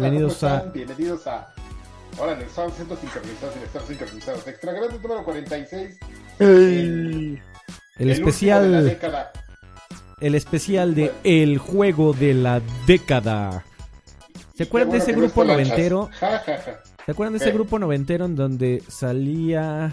Bienvenidos Hola, ¿cómo a. Bienvenidos a. Ahora, estamos siendo sincronizados y estar sincronizados. Extra grande número 46. El último de la especial. década. El especial de El juego de la década. ¿Se acuerdan de ese grupo noventero? Ja, ja, ja. ¿Se acuerdan de ese Eh. grupo noventero en donde salía.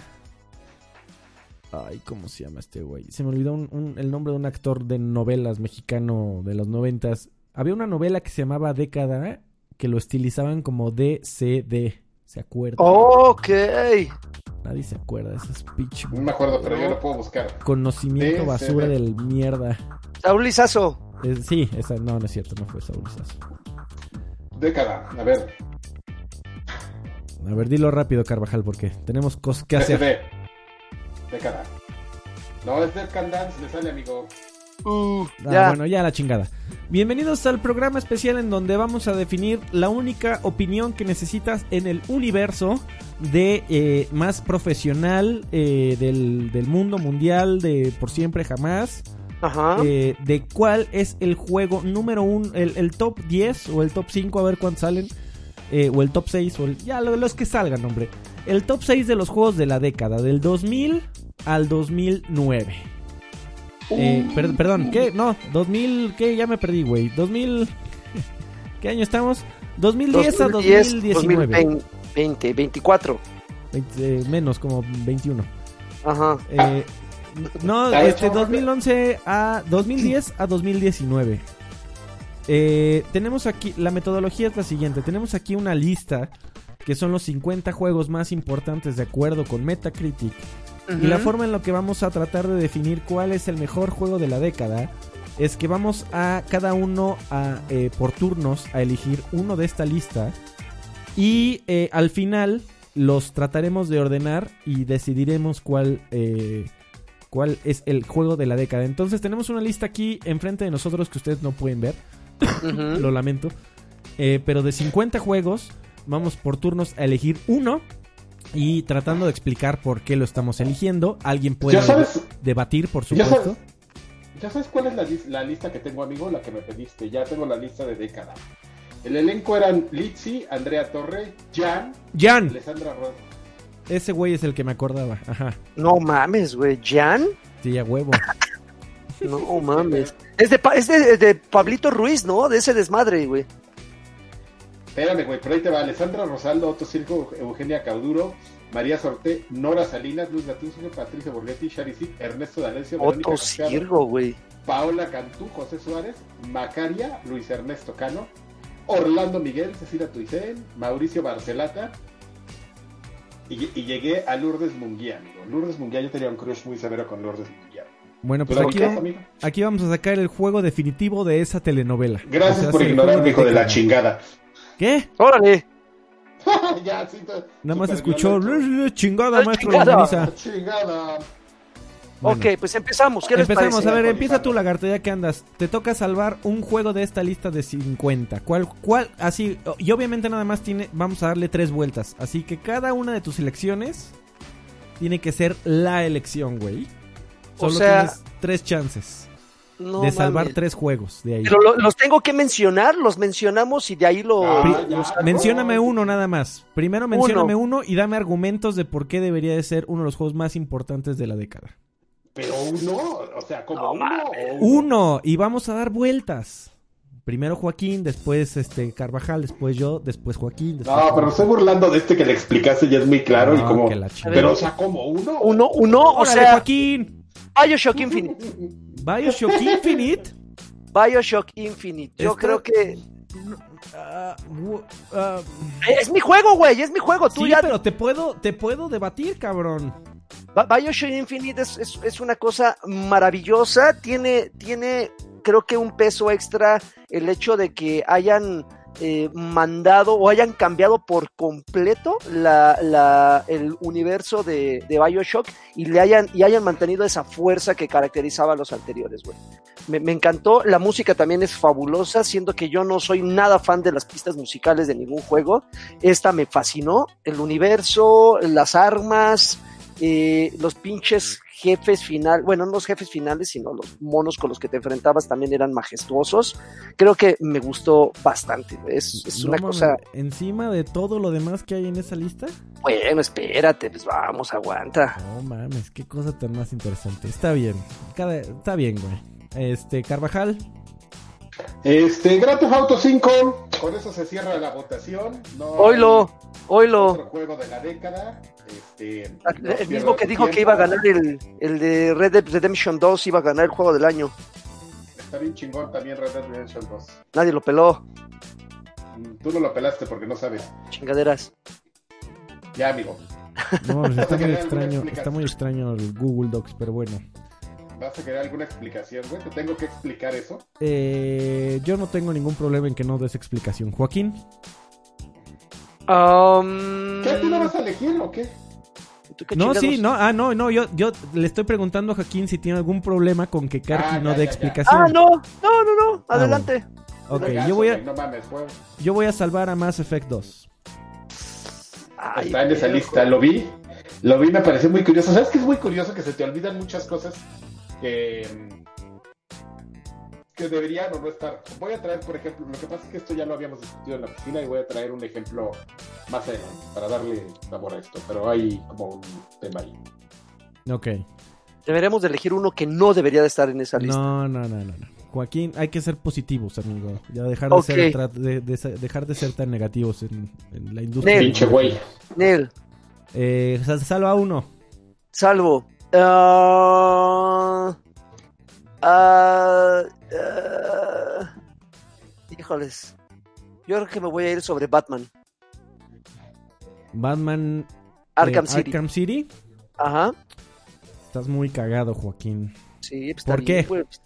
Ay, ¿cómo se llama este güey? Se me olvidó un- un- el nombre de un actor de novelas mexicano de los noventas. Había una novela que se llamaba Década que lo estilizaban como DCD. ¿Se acuerdan? Ok. Nadie se acuerda de esas pitch No me acuerdo, pero yo lo puedo buscar. conocimiento DCD. basura del mierda. Saúl Lizazo. Eh, sí, esa no, no es cierto, no fue Saúl Lizazo. Década. A ver. A ver, dilo rápido, Carvajal, porque tenemos cosas que hacer. Década. No, es Dead Can Dance, le sale, amigo. Uh, Ah, ya. bueno, ya la chingada. Bienvenidos al programa especial en donde vamos a definir la única opinión que necesitas en el universo de eh, más profesional eh, del, del mundo mundial de por siempre jamás. Ajá. eh, de cuál es el juego número uno, el, el top 10 o el top 5, a ver cuántos salen. o el top 6, o el- ya lo- los que salgan, hombre. El top 6 de los juegos de la década, del 2000 al 2009. Eh, per- perdón, ¿qué? No, 2000, ¿qué? Ya me perdí, güey. 2000... ¿Qué año estamos? 2010, a 2019. 2020, 24. Veinte- eh, menos, como 21. Ajá. Eh, no, este chavo, 2011 a 2010 a 2019. Eh, tenemos aquí, la metodología es la siguiente. Tenemos aquí una lista que son los 50 juegos más importantes de acuerdo con Metacritic. Y la forma en la que vamos a tratar de definir cuál es el mejor juego de la década es que vamos a cada uno a, eh, por turnos a elegir uno de esta lista y eh, al final los trataremos de ordenar y decidiremos cuál, eh, cuál es el juego de la década. Entonces tenemos una lista aquí enfrente de nosotros que ustedes no pueden ver, lo lamento, Eh, pero de 50 juegos vamos por turnos a elegir uno y tratando de explicar por qué lo estamos eligiendo. Alguien puede ¿Ya sabes, debatir, por Ya supuesto. ¿Ya sabes cuál es la, lis- la lista que tengo, amigo? La que me pediste. Ya tengo la lista de década. El elenco eran Litzy, Andrea Torre, Jan, Jan, Alessandra Rod. ese güey es el que me acordaba. Ajá, No mames, güey. ¿Jan? sí, a huevo. No mames. Es de, Pa- es de, de Pablito Ruiz, ¿no? De ese desmadre, güey. Espérame, güey, por ahí te va. Alessandra Rosaldo, Otto Circo, Eugenia Cauduro, María Sorte, Nora Salinas, Luz Gatuncio, Patricia Borghetti, Shari Sic, Ernesto D'Alessio, Otto Cirgo, güey. Paola Cantú, José Suárez, Macaria, Luis Ernesto Cano, Orlando Miguel, Cecilia Tuicén, Mauricio Barcelata. Y, y llegué a Lourdes Munguía, amigo. Lourdes Munguía, yo tenía un crush muy severo con Lourdes Munguía. Bueno, pues aquí, aquí vamos a sacar el juego definitivo de esa telenovela. Gracias O sea, por es el ignorar, juego hijo de la chingada. ¿Qué? Órale. ya, sí, to- Nada más escuchó chingada, maestro Chingada. Chingada. Bueno. Ok, pues empezamos. ¿Qué les Empezamos, parece? a ver, empieza tú, lagarto, ya que andas. Te toca salvar un juego de esta lista de 50. ¿Cuál, cuál, así, y obviamente nada más tiene, vamos a darle tres vueltas. Así que cada una de tus elecciones tiene que ser la elección, güey. O Solo sea, tienes tres chances No de salvar mames. tres juegos de ahí. Pero lo- los tengo que mencionar, los mencionamos y de ahí lo. Ah, lo ya. saco. Mencióname uno nada más. Primero mencióname uno y dame argumentos de por qué debería de ser uno de los juegos más importantes de la década. Pero uno, o sea, como No uno. o Uno, y vamos a dar vueltas. Primero Joaquín, después este Carvajal, después yo, después Joaquín. Después No, pero me estoy burlando de este que le explicaste, ya es muy claro y No, como. Pero, o sea, como uno. Uno, uno, o ¡Órale, sea, Joaquín! Bioshock Infinite. Bioshock Infinite. Bioshock Infinite. Yo creo que. Ah, ah, Es mi juego, güey, es mi juego. Tú sí, ya. pero te puedo, te puedo debatir, cabrón. Bioshock Infinite es, es- es una cosa maravillosa. Tiene, tiene, creo que un peso extra el hecho de que hayan eh, mandado o hayan cambiado por completo la, el universo de, de Bioshock y le hayan, y hayan mantenido esa fuerza que caracterizaba a los anteriores, güey. Me, me encantó, la música también es fabulosa, siendo que yo no soy nada fan de las pistas musicales de ningún juego. Esta me fascinó, el universo, las armas, eh, los pinches jefes final, bueno, no los jefes finales, sino los monos con los que te enfrentabas también eran majestuosos. Creo que me gustó bastante. Es, es No una cosa. Encima de todo lo demás que hay en esa lista. Bueno, espérate, pues vamos, aguanta. No mames, qué cosa tan más interesante. Está bien. Cada, está bien, güey. Este, Carvajal. Este, Grand Theft Auto 5, con eso se cierra la votación. No Oilo, oilo. Otro juego de la década. Este, no El mismo que dijo que iba a ganar el, el de Red Dead Redemption 2, iba a ganar el juego del año. Está bien chingón también Red Dead Redemption 2. Nadie lo peló, Mm, Tú no lo pelaste porque no sabes. chingaderas. Ya, amigo. No mames, está muy extraño. Está muy extraño el Google Docs, pero bueno. ¿Vas a querer alguna explicación, güey? ¿Te tengo que explicar eso? Eh, yo no tengo ningún problema en que no des explicación. Joaquín. Um, ¿Qué? ¿Tú lo vas a elegir o qué? ¿tú qué No, sí, no, ah, no, no, yo, yo le estoy preguntando a Joaquín si tiene algún problema con que Karki Ah, no dé ya. explicación. Ah, no, no, no, no, adelante. Ok, Regazo, yo voy, a, No mames, fue. yo voy a salvar a Mass Effect 2. Ay, Está en esa lista, lo vi. Lo vi, me pareció muy curioso. ¿Sabes qué es muy curioso? Que se te olvidan muchas cosas que, que deberían o no estar. Voy a traer, por ejemplo, lo que pasa es que esto ya lo habíamos discutido en la oficina y voy a traer un ejemplo más adelante para darle sabor a esto. Pero hay como un tema ahí. Ok. Deberíamos de elegir uno que no debería de estar en esa lista. No, no, no, no. no. Joaquín, hay que ser positivos, amigo. Ya dejar de, ser, tra- de- de dejar de ser tan negativos en, en la industria. Nel. Pinche güey. Nel, Eh, sal- salva uno. salvo. Ah, ah, ah, híjoles. Yo creo que me voy a ir sobre Batman. Batman. Arkham eh, City. Arkham City. Ajá. Estás muy cagado, Joaquín. Sí, pues, ¿Por bien, qué? pues.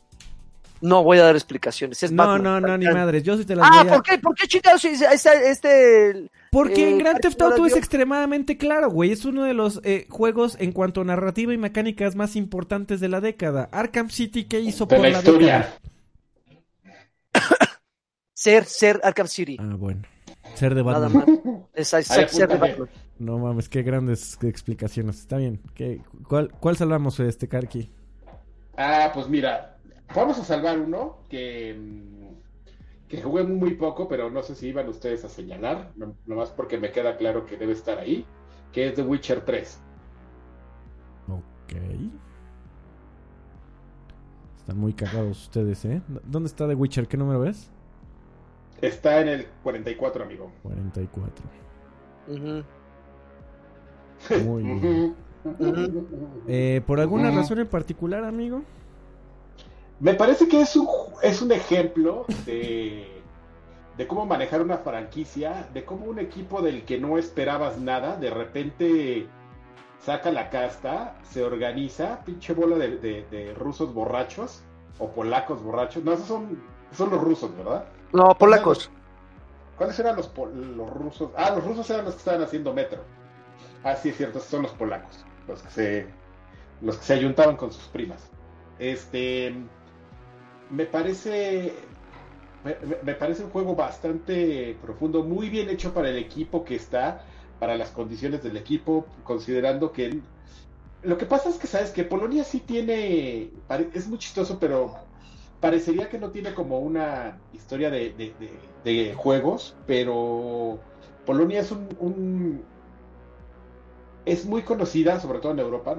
No voy a dar explicaciones. Es No, Batman. no, no, ni madres. Yo sí te las Ah, voy a... ¿por qué? ¿Por qué chingados? Este, este, Porque en Eh, Grand Theft Auto es extremadamente claro, güey. Es uno de los eh, juegos en cuanto a narrativa y mecánicas más importantes de la década. Arkham City, ¿qué hizo De por la la historia. década? ser, ser Arkham City. Ah, bueno. Ser de Nada Batman. más. Es, es- Ay, ser de. Batman. No mames, qué grandes explicaciones. Está bien. ¿Qué, cuál, ¿Cuál salvamos este Karki? Ah, pues mira, vamos a salvar uno que, mm, que jugué muy poco, pero no sé si iban ustedes a señalar, no- nomás porque me queda claro que debe estar ahí, que es The Witcher 3. Ok. Están muy cagados ustedes, ¿eh? ¿Dónde está The Witcher? ¿Qué número es? Está en el 44, amigo. 44. Ujú. Muy bien. Eh, ¿Por alguna razón en particular, amigo? Me parece que es un, es un ejemplo de, de cómo manejar una franquicia, de cómo un equipo del que no esperabas nada, de repente saca la casta, se organiza, pinche bola de, de- de rusos borrachos o polacos borrachos. No, esos son, son los rusos, ¿verdad? No, polacos. ¿Cuáles eran los, los rusos? Ah, los rusos eran los que estaban haciendo metro. Ah, sí, es cierto, son los polacos, los que se, los que se ayuntaban con sus primas. Este, me parece, me, parece un juego bastante profundo, muy bien hecho para el equipo que está, para las condiciones del equipo, considerando que lo que pasa es que sabes que Polonia sí tiene, es muy chistoso, pero parecería que no tiene como una historia de, de- de- de juegos, pero Polonia es un, un- es muy conocida, sobre todo en Europa,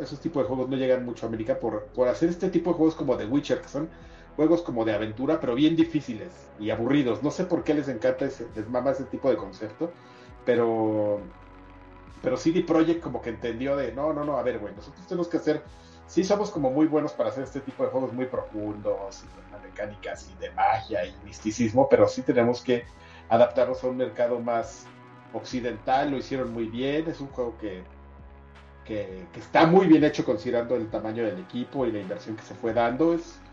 esos tipos de juegos no llegan mucho a América por, por hacer este tipo de juegos como The Witcher, que son juegos como de aventura, pero bien difíciles y aburridos. No sé por qué les encanta, ese, les mama ese tipo de concepto, pero pero CD Projekt como que entendió de, no, no, no, a ver, güey, nosotros tenemos que hacer, sí somos como muy buenos para hacer este tipo de juegos muy profundos, y con mecánicas y de magia y misticismo, pero sí tenemos que adaptarnos a un mercado más occidental, lo hicieron muy bien, es un juego que, que, está muy bien hecho considerando el tamaño del equipo y la inversión que se fue dando, es,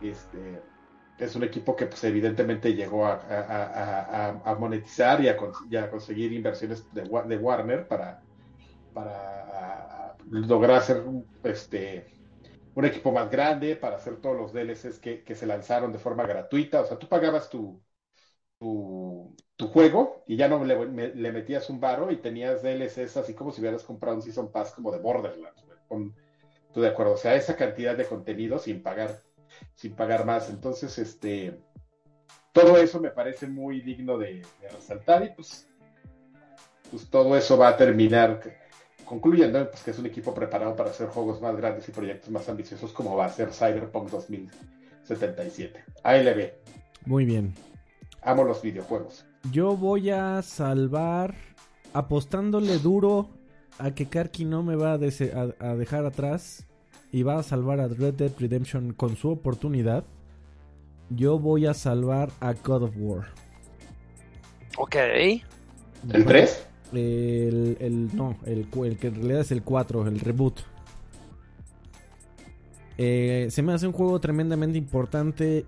este, es un equipo que pues evidentemente llegó a, a- a- monetizar y a, conseguir inversiones de, Wa- de Warner para, para lograr hacer un, este, un equipo más grande, para hacer todos los DLCs que, que se lanzaron de forma gratuita. O sea, tú pagabas tu, tu, juego y ya no le, me- le metías un varo y tenías DLCs así como si hubieras comprado un Season Pass como de Borderlands, Estoy de acuerdo. O sea, esa cantidad de contenido sin pagar, sin pagar más. Entonces, este, todo eso me parece muy digno de, resaltar y pues, pues todo eso va a terminar concluyendo pues, que es un equipo preparado para hacer juegos más grandes y proyectos más ambiciosos como va a ser Cyberpunk 2077. Ahí le ve. Muy bien. Amo los videojuegos. Yo voy a salvar apostándole duro a que Karki no me va a, dese- a- a dejar atrás y va a salvar a Red Dead Redemption con su oportunidad. Yo voy a salvar a God of War. Ok. ¿El 3? El, el- no, el, el que en realidad es el 4, el reboot. Eh, se me hace un juego tremendamente importante.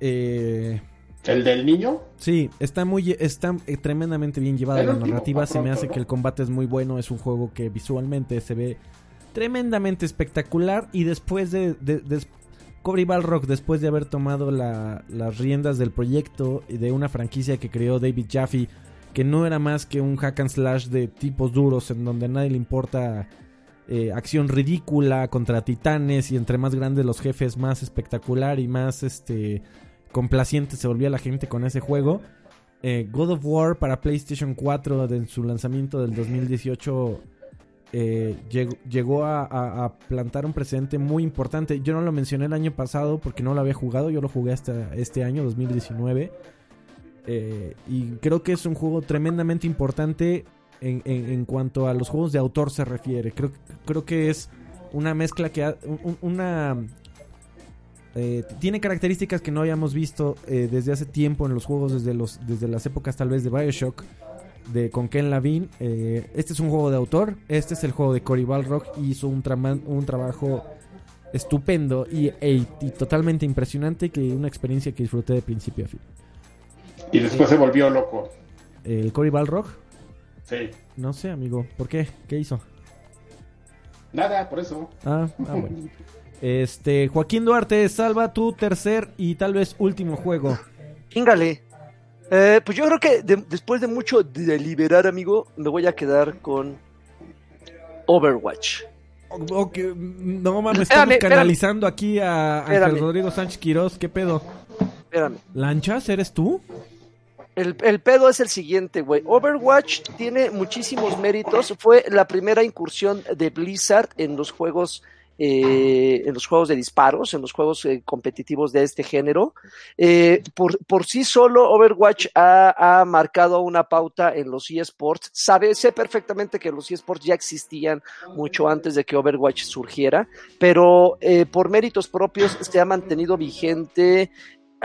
Eh, ¿El del niño? sí, está muy está eh, tremendamente bien llevada la narrativa. va Se me hace que el combate es muy bueno. Es un juego que visualmente se ve tremendamente espectacular. Y después de, de, de- Cory Balrog, después de haber tomado la- las riendas del proyecto y de una franquicia que creó David Jaffe, que no era más que un hack and slash de tipos duros en donde a nadie le importa eh, acción ridícula contra titanes y entre más grandes los jefes más espectacular y más este complaciente se volvía la gente con ese juego. Eh, God of War para PlayStation 4 de- en su lanzamiento del 2018 eh, llegó, llegó a, plantar un precedente muy importante. Yo no lo mencioné el año pasado porque no lo había jugado, yo lo jugué hasta este año, 2019. Eh, y creo que es un juego tremendamente importante en, en- cuanto a los juegos de autor se refiere. Creo, creo que es una mezcla que... ha- un- un- una... eh, tiene características que no habíamos visto eh, desde hace tiempo en los juegos, desde, los, desde las épocas tal vez de Bioshock, de con Ken Lavin. Eh, este es un juego de autor, este es el juego de Cory Balrog y hizo un, trabajo estupendo y, e- y totalmente impresionante, que una experiencia que disfruté de principio a fin. Y después se volvió loco. El Cory Balrog, Sí. no sé amigo, ¿por qué? ¿Qué hizo? Nada, por eso. Ah, ah, bueno. Este, Joaquín Duarte, salva tu tercer y tal vez último juego. Híngale. Eh, pues yo creo que de- después de mucho deliberar, amigo, me voy a quedar con Overwatch. Ok, no mames, Espérame, estamos canalizando aquí a Ángel Espérame. Rodrigo Sánchez Quirós, ¿qué pedo? Espérame. ¿Lanchas? ¿Eres tú? El, el pedo es el siguiente, güey. Overwatch tiene muchísimos méritos. Fue la primera incursión de Blizzard en los juegos. Eh, en los juegos de disparos, en los juegos eh, competitivos de este género. Eh, por, por sí solo, Overwatch ha, ha marcado una pauta en los eSports. Sabe, sé perfectamente que los eSports ya existían mucho antes de que Overwatch surgiera, pero eh, por méritos propios se ha mantenido vigente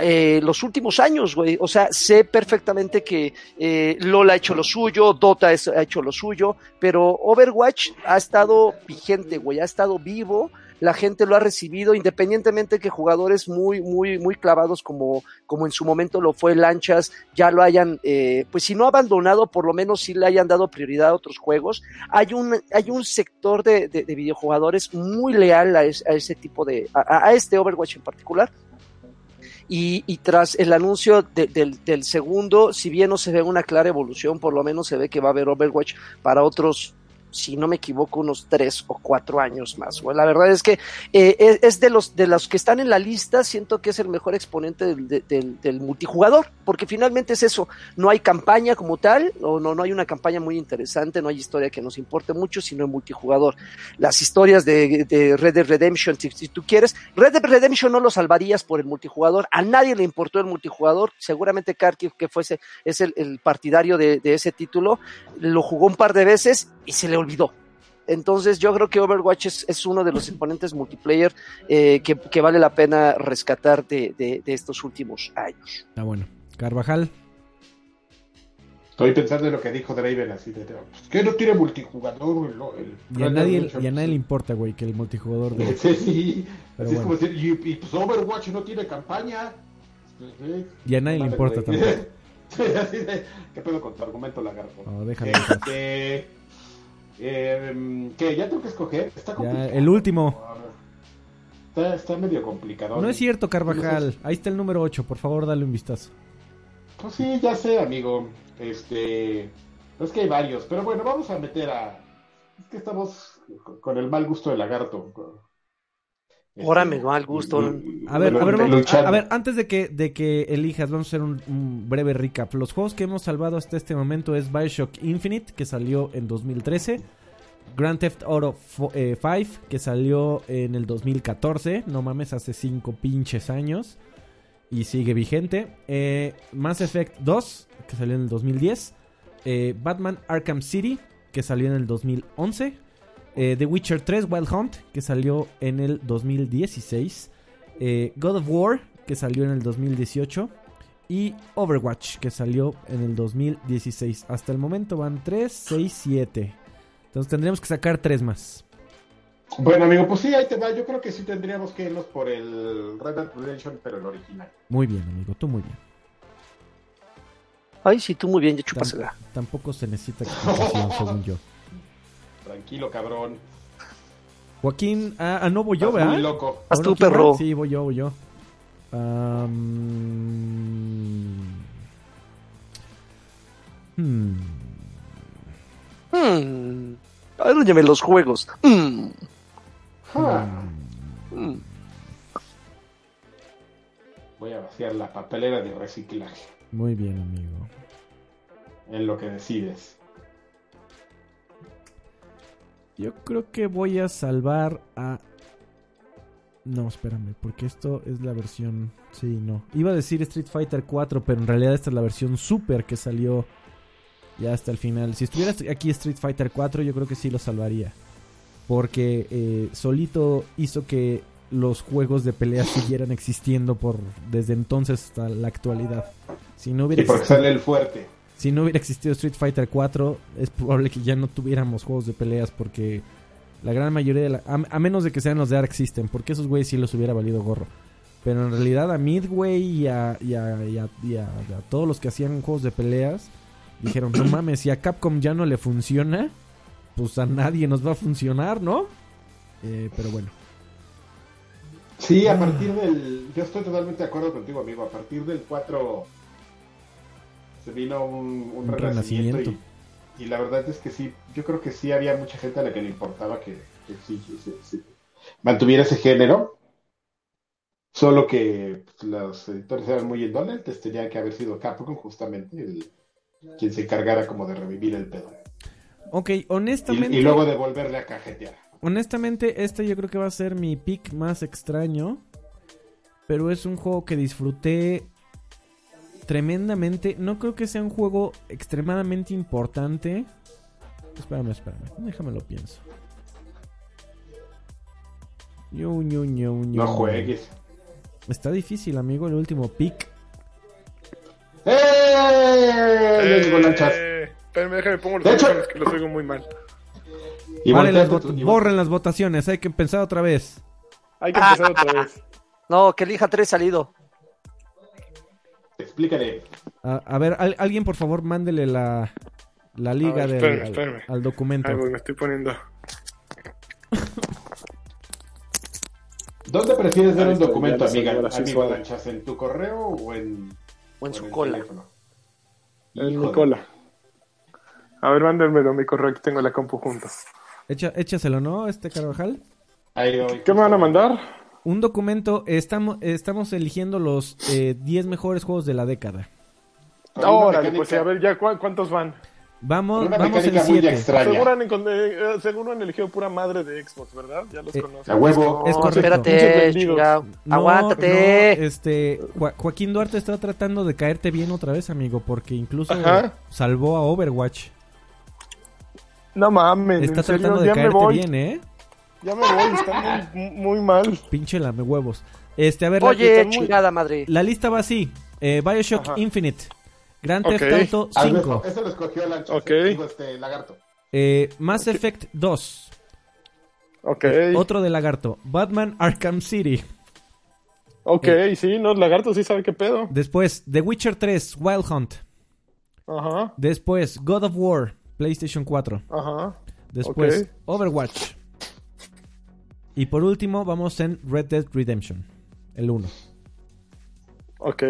eh, los últimos años, güey. O sea, sé perfectamente que eh, LOL ha hecho lo suyo, Dota ha hecho lo suyo, pero Overwatch ha estado vigente, güey, ha estado vivo. La gente lo ha recibido, independientemente que jugadores muy, muy, muy clavados como, como en su momento lo fue Lanchas, ya lo hayan, eh, pues si no abandonado, por lo menos sí le hayan dado prioridad a otros juegos. Hay un, hay un sector de, de- de videojugadores muy leal a, es- a ese tipo de, a este Overwatch en particular. Y, y tras el anuncio de- del, del segundo, si bien no se ve una clara evolución, por lo menos se ve que va a haber Overwatch para otros, si no me equivoco, unos tres o cuatro años más. La verdad es que eh, es, de los de los que están en la lista, siento que es el mejor exponente del, de- del- multijugador, porque finalmente es eso, no hay campaña como tal, o no, no hay una campaña muy interesante, no hay historia que nos importe mucho, sino el multijugador. Las historias de, Red Dead Redemption, si, tú quieres, Red Dead Redemption no lo salvarías por el multijugador, a nadie le importó el multijugador, seguramente Karki, que fuese, es el, partidario de ese título, lo jugó un par de veces y se le olvidó. Entonces yo creo que Overwatch es, es uno de los exponentes multiplayer eh, que, que vale la pena rescatar de, de- de estos últimos años. Ah, bueno. Carvajal. Estoy pensando en lo que dijo Draven así de pues, que no tiene multijugador el, el Y a nadie, Dead y a nadie le importa, güey, que el multijugador de... Sí, sí. Pero Así es bueno. como decir, y, y, pues Overwatch no tiene campaña. Y a nadie le importa güey. tampoco. Sí, así de, ¿qué pedo con tu argumento, lagarto? No, paz. Este, eh, ¿Qué? ¿Ya tengo que escoger? Está Ya, complicado. el último. Está, está medio complicado. No es cierto, Carvajal. Ahí está el número 8. Por favor, dale un vistazo. Pues sí, ya sé, amigo. Este. Es que hay varios. Pero bueno, vamos a meter a. Es que estamos con el mal gusto del lagarto. Ahora Este, me mal gusto. A ver, a ver, vamos- a ver, antes de que, de que elijas, vamos a hacer un, un breve recap. Los juegos que hemos salvado hasta este momento es Bioshock Infinite, que salió en 2013. Grand Theft Auto 5, que salió en el 2014. No mames, hace 5 pinches años. Y sigue vigente. Eh, Mass Effect 2, que salió en el 2010. Eh, Batman Arkham City, que salió en el 2011. Eh, The Witcher 3 Wild Hunt, que salió en el 2016. Eh, God of War, que salió en el 2018. Y Overwatch, que salió en el 2016. Hasta el momento van 3, 6, 7. Entonces tendríamos que sacar 3 más. Bueno, amigo, pues sí, ahí te va. Yo creo que sí tendríamos que irnos por el Red Dead Redemption, pero el original. Muy bien, amigo, tú muy bien. Ay, sí, tú muy bien, ya chúpasela. tampoco se necesita explicación, según yo. Tranquilo, cabrón. Joaquín, ah, ah, no voy yo, Estás ¿verdad? muy loco. Haz ¿O tú, no, quién va? perro. Sí, voy yo, voy yo. Am, hmm. Hmm. Arrúñame los juegos. Hmm. Ah, Hmm. Voy a vaciar la papelera de reciclaje. Muy bien, amigo. En lo que decides. Yo creo que voy a salvar a. No, espérame, porque esto es la versión. Sí, no. Iba a decir Street Fighter 4, pero en realidad esta es la versión Super que salió ya hasta el final. Si estuviera aquí Street Fighter 4, yo creo que sí lo salvaría. Porque eh, solito hizo que los juegos de pelea siguieran existiendo por desde entonces hasta la actualidad. Si no hubiera Y porque existido- sale el fuerte. Si no hubiera existido Street Fighter 4, es probable que ya no tuviéramos juegos de peleas porque la gran mayoría de la... A, menos de que sean los de Arc System, porque esos güeyes sí los hubiera valido gorro. Pero en realidad a Midway y a, y a- y a- y todos los que hacían juegos de peleas dijeron, no mames, si a Capcom ya no le funciona, pues a nadie nos va a funcionar, ¿no? Eh, pero bueno. Sí, a partir del. Yo estoy totalmente de acuerdo contigo, amigo. A partir del 4 se vino un, un Un renacimiento. renacimiento. Y, y la verdad es que sí, yo creo que sí había mucha gente a la que le importaba que, que sí, sí, sí, sí, mantuviera ese género. Solo que pues, los editores eran muy indolentes, tenía que haber sido Capcom justamente el, quien se encargara como de revivir el pedo. Ok, Y, honestamente... y luego de volverle a cajetear. Honestamente, este yo creo que va a ser mi pick más extraño. Pero es un juego que disfruté tremendamente. No creo que sea un juego extremadamente importante. Espérame, espérame. Déjame lo pienso. Ñu, ñu, ñu, ñu. No juegues. Está difícil, amigo, el último pick. ¡Eh! Eh, Espérame, déjame pongo los De hecho- audífonos que los oigo muy mal. Y Vale, las y borren las votaciones, hay que empezar otra vez. Hay que empezar otra vez. No, que elija tres salido. Explícale. A, a ver, al- alguien por favor mándele la, la liga ver, del- espérame, al- documento. Voy, me estoy poniendo. ¿Dónde prefieres ver Ahí un documento, amiga, amigo. Lanchas? ¿En tu correo o en, O en su cola. En mi cola. A ver, mándenmelo mi correo que tengo la compu junto. Echa- échaselo, ¿no? Este Carvajal. Ahí. ¿Qué me van a mandar? Un documento, estamos, estamos eligiendo los eh, 10 mejores juegos de la década. Órale, pues a ver, ya ¿cu- cuántos van. Vamos, Una vamos en muy 7. extraña. Seguro han, eh, eh, seguro han elegido pura madre de Xbox, ¿verdad? Ya los Eh, conozco. A huevo. Es No, correcto. espérate, Pinches vendidos. chingado. No, Aguántate. no, este, Jo- Joaquín Duarte está tratando de caerte bien otra vez, amigo, porque incluso Ajá. salvó a Overwatch. No mames, Está serio, tratando de ya caerte bien, ¿eh? Ya me voy, están muy, muy mal. Pinche lame huevos. Este, a ver, la- Oye, muy- chingada madre. la, lista va así. Eh, Bioshock Ajá. Infinite. Grand Ok. Theft Auto Ah, no, 5. Eso lo escogió Lanchas. Ok. eh, digo, este, lagarto. eh, Mass Effect 2. Ok, Otro de lagarto. Batman Arkham City. ok, Eh. sí, no, Lagarto sí sabe qué pedo. Después, The Witcher 3, Wild Hunt. Ajá, Después, God of War, PlayStation 4. ajá. Después. Overwatch. Y por último, vamos en Red Dead Redemption. El 1. Ok.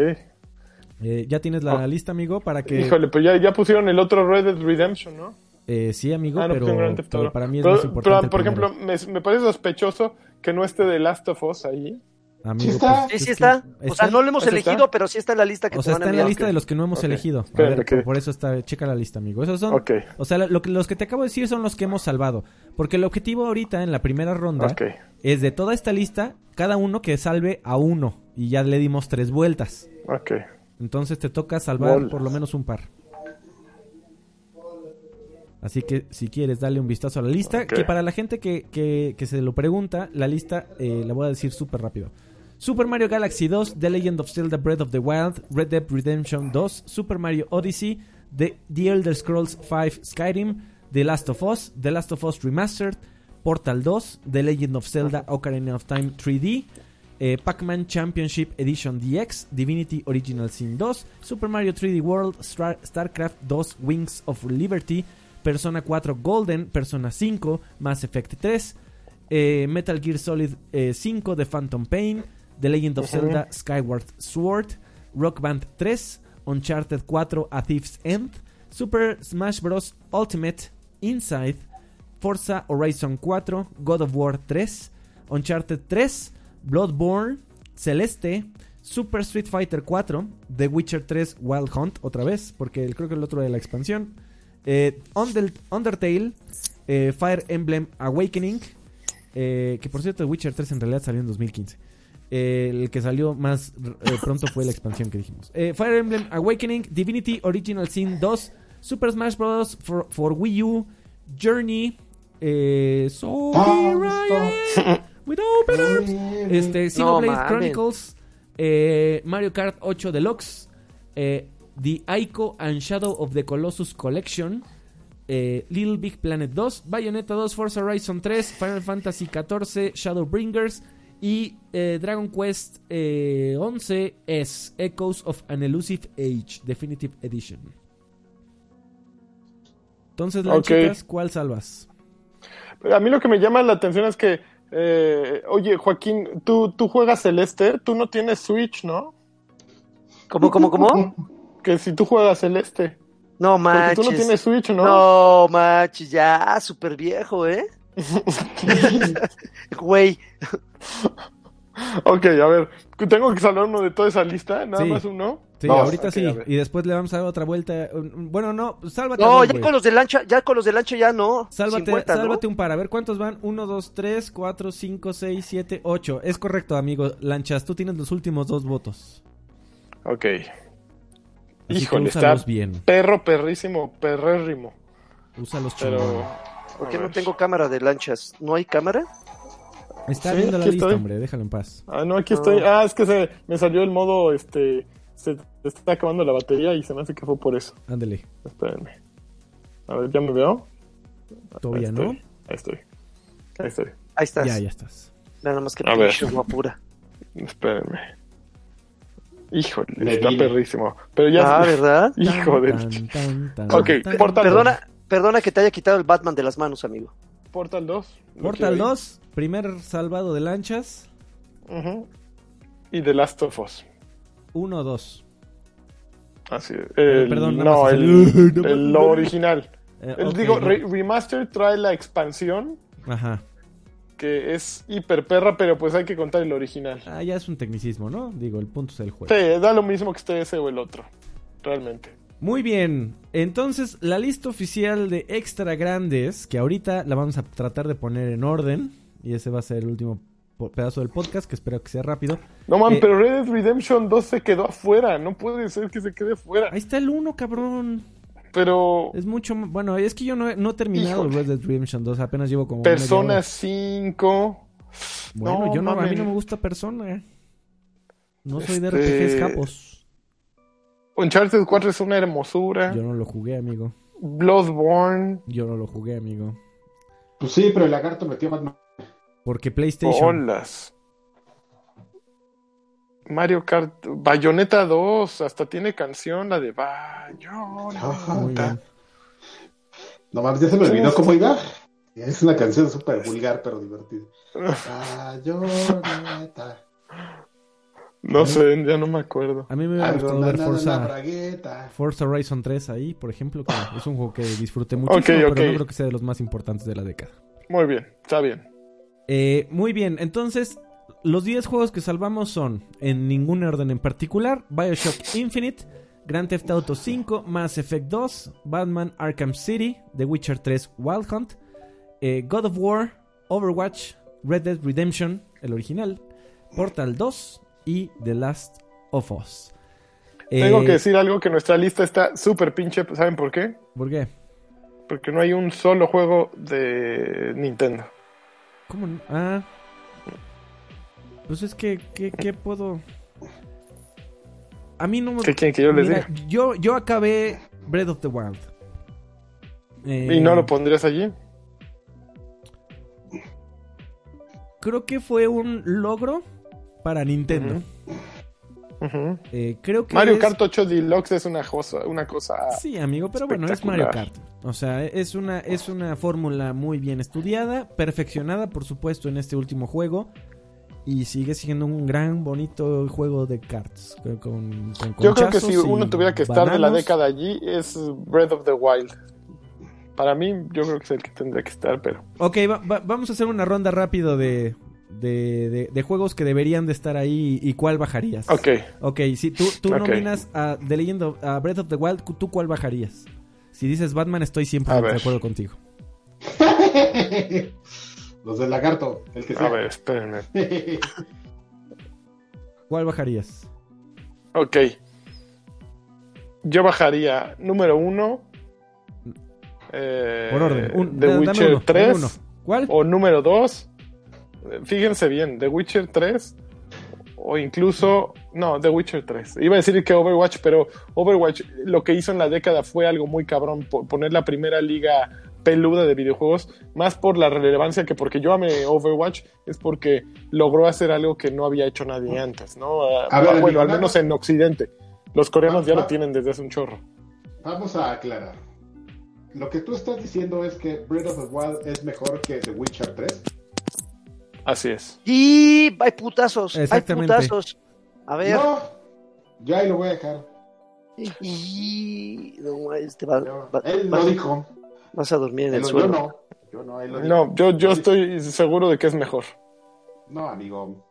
Eh, ya tienes la Oh. lista, amigo, para que... Híjole, pues ya, ya pusieron el otro Red Dead Redemption, ¿no? Eh, sí, amigo, Ah, no, pero, pues pero para mí es Pero- más importante. pero, por ejemplo, me, me parece sospechoso que no esté The Last of Us ahí. Amigo, Sí está. pues, Sí, que está. O sea, no lo hemos ¿Ese elegido, está? pero sí está en la lista que O te sea, van a está en la lista de los que no hemos elegido. A ver, por eso está, checa la lista, amigo. Esos son, o sea, lo que, los que te acabo de decir son los que hemos salvado. Porque el objetivo ahorita en la primera ronda es de toda esta lista, cada uno que salve a uno. Y ya le dimos tres vueltas. Ok. Entonces te toca salvar Bolas. por lo menos un par. Así que si quieres, dale un vistazo a la lista. Que para la gente que, que- que se lo pregunta, la lista eh, la voy a decir súper rápido. Super Mario Galaxy 2, The Legend of Zelda Breath of the Wild, Red Dead Redemption 2, Super Mario Odyssey, The, Elder Scrolls 5 Skyrim, The Last of Us, The Last of Us Remastered, Portal 2, The Legend of Zelda Ocarina of Time 3D, eh, Pac-Man Championship Edition DX, Divinity Original Sin 2, Super Mario 3D World, Star- StarCraft 2 Wings of Liberty, Persona 4 Golden, Persona 5, Mass Effect 3, eh, Metal Gear Solid eh, 5 The Phantom Pain, The Legend of. Zelda Skyward Sword, Rock Band 3, Uncharted 4 A Thief's End, Super Smash Bros. Ultimate, Inside, Forza Horizon 4, God of War 3, Uncharted 3, Bloodborne, Celeste, Super Street Fighter 4, The Witcher 3 Wild Hunt, otra vez, porque creo que el otro de la expansión, eh, Undertale, eh, Fire Emblem Awakening, eh, que por cierto The Witcher 3 en realidad salió en 2015. Eh, el que salió más eh, pronto fue la expansión que dijimos. Eh, Fire Emblem Awakening, Divinity Original Sin 2, Super Smash Bros. for, for Wii U, Journey, eh, So Be Riot, with Open Arms, este, Xenoblade. Chronicles, eh, Mario Kart 8 Deluxe, eh, The Ico and Shadow of the Colossus Collection, eh, Little Big Planet 2, Bayonetta 2, Forza Horizon 3, Final Fantasy 14, Shadowbringers y eh, Dragon Quest eh, 11 es Echoes of an Elusive Age Definitive Edition. Entonces, ¿cuál salvas? A mí lo que me llama la atención es que, eh, oye, Joaquín, tú, tú juegas Celeste, tú no tienes Switch, ¿no? ¿Cómo, cómo, cómo? Que si tú juegas Celeste. No Porque manches. tú no tienes Switch, ¿no? No manches, ya, súper viejo, ¿eh? Güey, Ok, a ver, tengo que salvar uno de toda esa lista, nada Sí. más uno. Sí, No, ahorita sí. Y después le vamos a dar otra vuelta. Bueno, no, sálvate. no, ya güey. con los de lancha, ya con los de lancha ya no. Sálvate, 50, ¿no? sálvate un par. A ver cuántos van. 1, 2, 3, 4, 5, 6, 7, 8. Es correcto, amigo. Lanchas, tú tienes los últimos dos votos. Ok. Así Híjole, está bien. perro, perrísimo, perrérrimo. Úsalos Pero. chingón. ¿Por qué no tengo cámara de lanchas? ¿No hay cámara? Está Sí, viendo la aquí lista, estoy. hombre. Déjalo en paz. Ah, no, aquí estoy. Ah, es que se me salió el modo, este. Se está acabando la batería y se me hace que fue por eso. Ándele. Espérenme. A ver, ¿ya me veo? Todavía Ahí no. estoy, Ahí estoy. Ahí estoy. Ahí estás. Ya, ya estás. Nada más que A ver. guapura. Espérenme. Híjole, está perrísimo. Pero ya. Ah, ¿verdad? Hijo de. Tan, tan, tan, Ok, tan. Portal Perdona, perdona que te haya quitado el Batman de las manos, amigo. Portal 2. lo Portal quiero 2, primer salvado de lanchas. ahí. Ujú. Y The Last of Us. 1, 2. Así es. Eh, El- perdón, no, el, más el- lo original. Eh, El- ok, digo, no. Re- Remaster trae la expansión, Ajá. que es hiper perra, pero pues hay que contar el original. Ah, ya es un tecnicismo, ¿no? Digo, el punto es el juego. Sí, da lo mismo que esté ese o el otro. Realmente. Muy bien, entonces la lista oficial de extra grandes, que ahorita la vamos a tratar de poner en orden, y ese va a ser el último pedazo del podcast, que espero que sea rápido. No man, Eh, pero Red Dead Redemption 2 se quedó afuera. No puede ser que se quede fuera. Ahí está el 1, cabrón. Pero Es mucho, bueno, es que yo no he, no he terminado Híjole. Red Dead Redemption 2, apenas llevo como Persona hora. 5. Bueno, no, yo no, a mí no me gusta Persona. No soy de Este- RPGs japos. Uncharted 4 es una hermosura. Yo no lo jugué, amigo. Bloodborne. Yo no lo jugué, amigo. Pues sí, pero el lagarto metió Batman. Porque PlayStation. Olas. Mario Kart. Bayonetta 2. Hasta tiene canción, la de Bayonetta. No mames, ya se me olvidó cómo iba. Es una canción súper vulgar, pero divertida. Bayonetta. No sé, ya no me acuerdo. A mí me hubiera gustado ver Forza, Horizon 3 ahí, por ejemplo, que es un juego que disfruté muchísimo, Ok, pero ok. no creo que sea de los más importantes de la década. Muy bien, está bien. Eh, muy bien, entonces los 10 juegos que salvamos son, en ningún orden en particular, Bioshock Infinite, Grand Theft Auto 5, Mass Effect 2, Batman Arkham City, The Witcher 3 Wild Hunt, eh, God of War, Overwatch, Red Dead Redemption, el original, Portal 2 y The Last of Us. Tengo Eh, que decir algo que nuestra lista está súper pinche. ¿Saben por qué? ¿Por qué? Porque no hay un solo juego de Nintendo. ¿Cómo? no? Ah. Pues es que, ¿qué, qué puedo...? A mí no me... ¿Qué quieren que yo les Mira, diga? yo, yo acabé Breath of the Wild. Eh, ¿Y no lo pondrías allí? Creo que fue un logro para Nintendo. Eh, creo que Mario es- Kart 8 Deluxe es una cosa, una cosa. Sí, amigo, pero bueno, es Mario. Kart. O sea, es una, es una fórmula muy bien estudiada, perfeccionada, por supuesto, en este último juego. Y sigue siendo un gran, bonito juego de carts. Con, con- con Yo creo que si uno tuviera que estar de la década allí es Breath of the Wild. Para mí, yo creo que es el que tendría que estar, pero. Ok, va- va- vamos a hacer una ronda rápido de, de, de- de juegos que deberían de estar ahí y cuál bajarías. Ok. Ok, si tú, tú nominas a The Legend of a Breath of the Wild, ¿tú cuál bajarías? Si dices Batman, estoy siempre de acuerdo contigo. Los del lagarto, el que sea. A ver, espérenme. ¿Cuál bajarías? Ok. Yo bajaría número uno. eh, Por orden. Un, The Witcher uno, 3. dame uno. ¿Cuál? O número 2. Fíjense bien, The Witcher 3. O incluso. No, The Witcher 3. Iba a decir que Overwatch, pero Overwatch lo que hizo en la década fue algo muy cabrón. po- Poner la primera liga peluda de videojuegos. Más por la relevancia que porque yo ame Overwatch. Es porque logró hacer algo que no había hecho nadie antes, ¿no? Ah, ver, bueno, al menos en Occidente. Los coreanos ya lo va- tienen desde hace un chorro. Vamos a aclarar. Lo que tú estás diciendo es que Breath of the Wild es mejor que The Witcher 3. Así es. Y hay putazos, hay Exactamente. putazos. A ver. No, yo ahí lo voy a dejar. Y... No, este va- Yo- va- él vas, lo dijo. vas a dormir en Él el lo- yo suelo. no. Yo no, él lo dijo. No, yo, yo estoy seguro de que es mejor. No, amigo.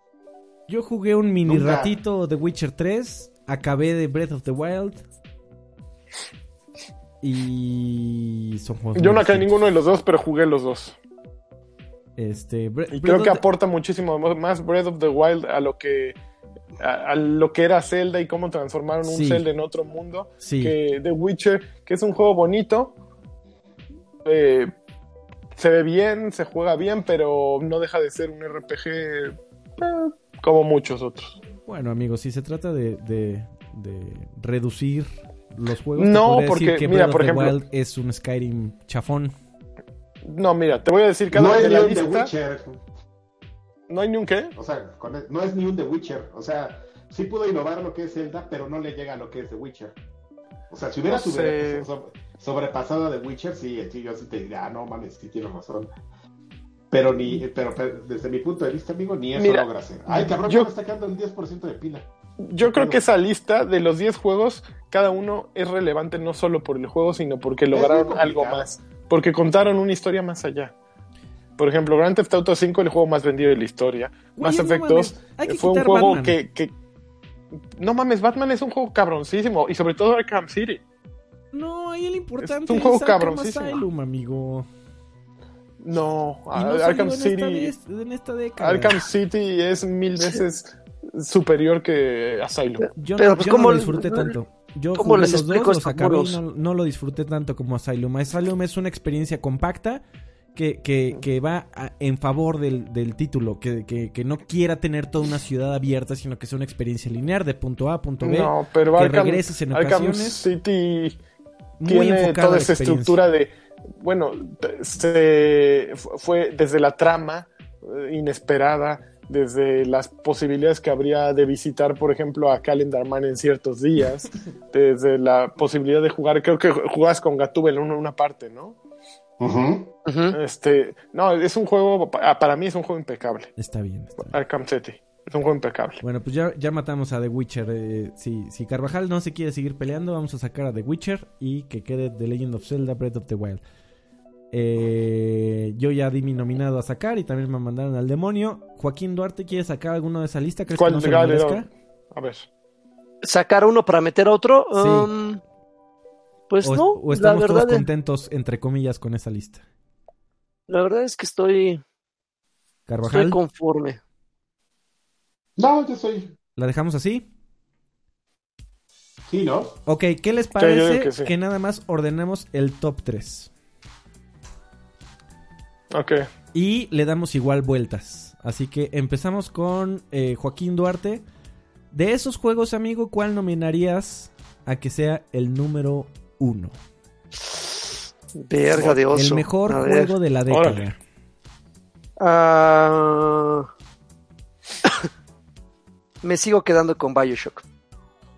Yo jugué un mini Nunca. ratito de Witcher 3. Acabé de Breath of the Wild. Y son juegos Yo no acabé distintos. ninguno de los dos, pero jugué los dos. Este, Bre- Y creo que the- aporta muchísimo más Breath of the Wild a lo que a, a lo que era Zelda y cómo transformaron un Sí. Zelda en otro mundo Sí. que The Witcher, que es un juego bonito. eh, se ve bien, se juega bien, pero no deja de ser un RPG eh, como muchos otros. Bueno, amigos, si se trata de, de- de reducir los juegos, No, porque, decir que mira, Breath por of the ejemplo- Wild es un Skyrim chafón. No, mira, te voy a decir cada No es de ni la un The lista. Witcher. No hay ni un qué. O sea, con el- no es ni un The Witcher. O sea, sí pudo innovar lo que es Zelda, pero no le llega a lo que es The Witcher. O sea, si hubiera No sobre- sobrepasado a The Witcher, sí, sí, yo sí te diría, ah, no mames, sí tienes razón. Pero ni, pero, pero desde mi punto de vista, amigo, ni eso Mira, logra hacer. Ay, cabrón, yo- me está quedando el 10% de pila. Yo creo que esa lista de los 10 juegos, cada uno es relevante no solo por el juego, sino porque lograron algo más. Porque contaron una historia más allá. Por ejemplo, Grand Theft Auto 5, el juego más vendido de la historia. Güey, Mass no Effect mames, 2 hay que fue un juego que, que- No mames, Batman es un juego cabroncísimo. Y sobre todo Arkham City. No, ahí el importante Es un juego cabroncísimo. Asylum, amigo. No, no Arkham salió en esta City. vez- en esta década. Arkham City es mil veces superior que Asylum. Yo, Pero, no- pues, yo no ¿cómo- lo disfruté tanto. Yo cómo jugué les los dos, explico los acabé y no, no lo disfruté tanto como Asylum. Asylum es una experiencia compacta que, que, que va a- en favor del, del título, que, que, que no quiera tener toda una ciudad abierta, sino que sea una experiencia lineal de punto A a punto B. No, pero que Arkham, regreses en Arkham ocasiones. City muy tiene toda esa estructura de, bueno, se, fue desde la trama eh, inesperada, desde las posibilidades que habría de visitar, por ejemplo, a Calendar Man en ciertos días, desde la posibilidad de jugar, creo que jugabas con Gatúbel en una, una parte, ¿no? Este, no, es un juego, pa- para mí es un juego impecable, Está bien. está bien. Arkham City. Es un juego impecable. Bueno, pues ya, ya matamos a The Witcher. eh, si, si Carvajal no se quiere seguir peleando, vamos a sacar a The Witcher y que quede The Legend of Zelda Breath of the Wild. Eh, yo ya di mi nominado a sacar y también me mandaron al demonio. Joaquín Duarte, ¿quiere sacar alguno de esa lista? ¿Crees que ¿Cuál no se lo. A ver. ¿Sacar uno para meter a otro? Sí. Um, pues o, no, o la estamos todos contentos, entre comillas, con esa lista. la verdad es que estoy, Carvajal, estoy conforme. No, yo soy. ¿la dejamos así? Sí, ¿no? Ok, ¿qué les parece que, que nada más ordenemos el top 3? Ok. Y le damos igual vueltas. Así que empezamos con eh, Joaquín Duarte. De esos juegos, amigo, ¿cuál nominarías a que sea el número uno? Verga de oso. el mejor A ver. juego de la década. Ah, me sigo quedando con Bioshock.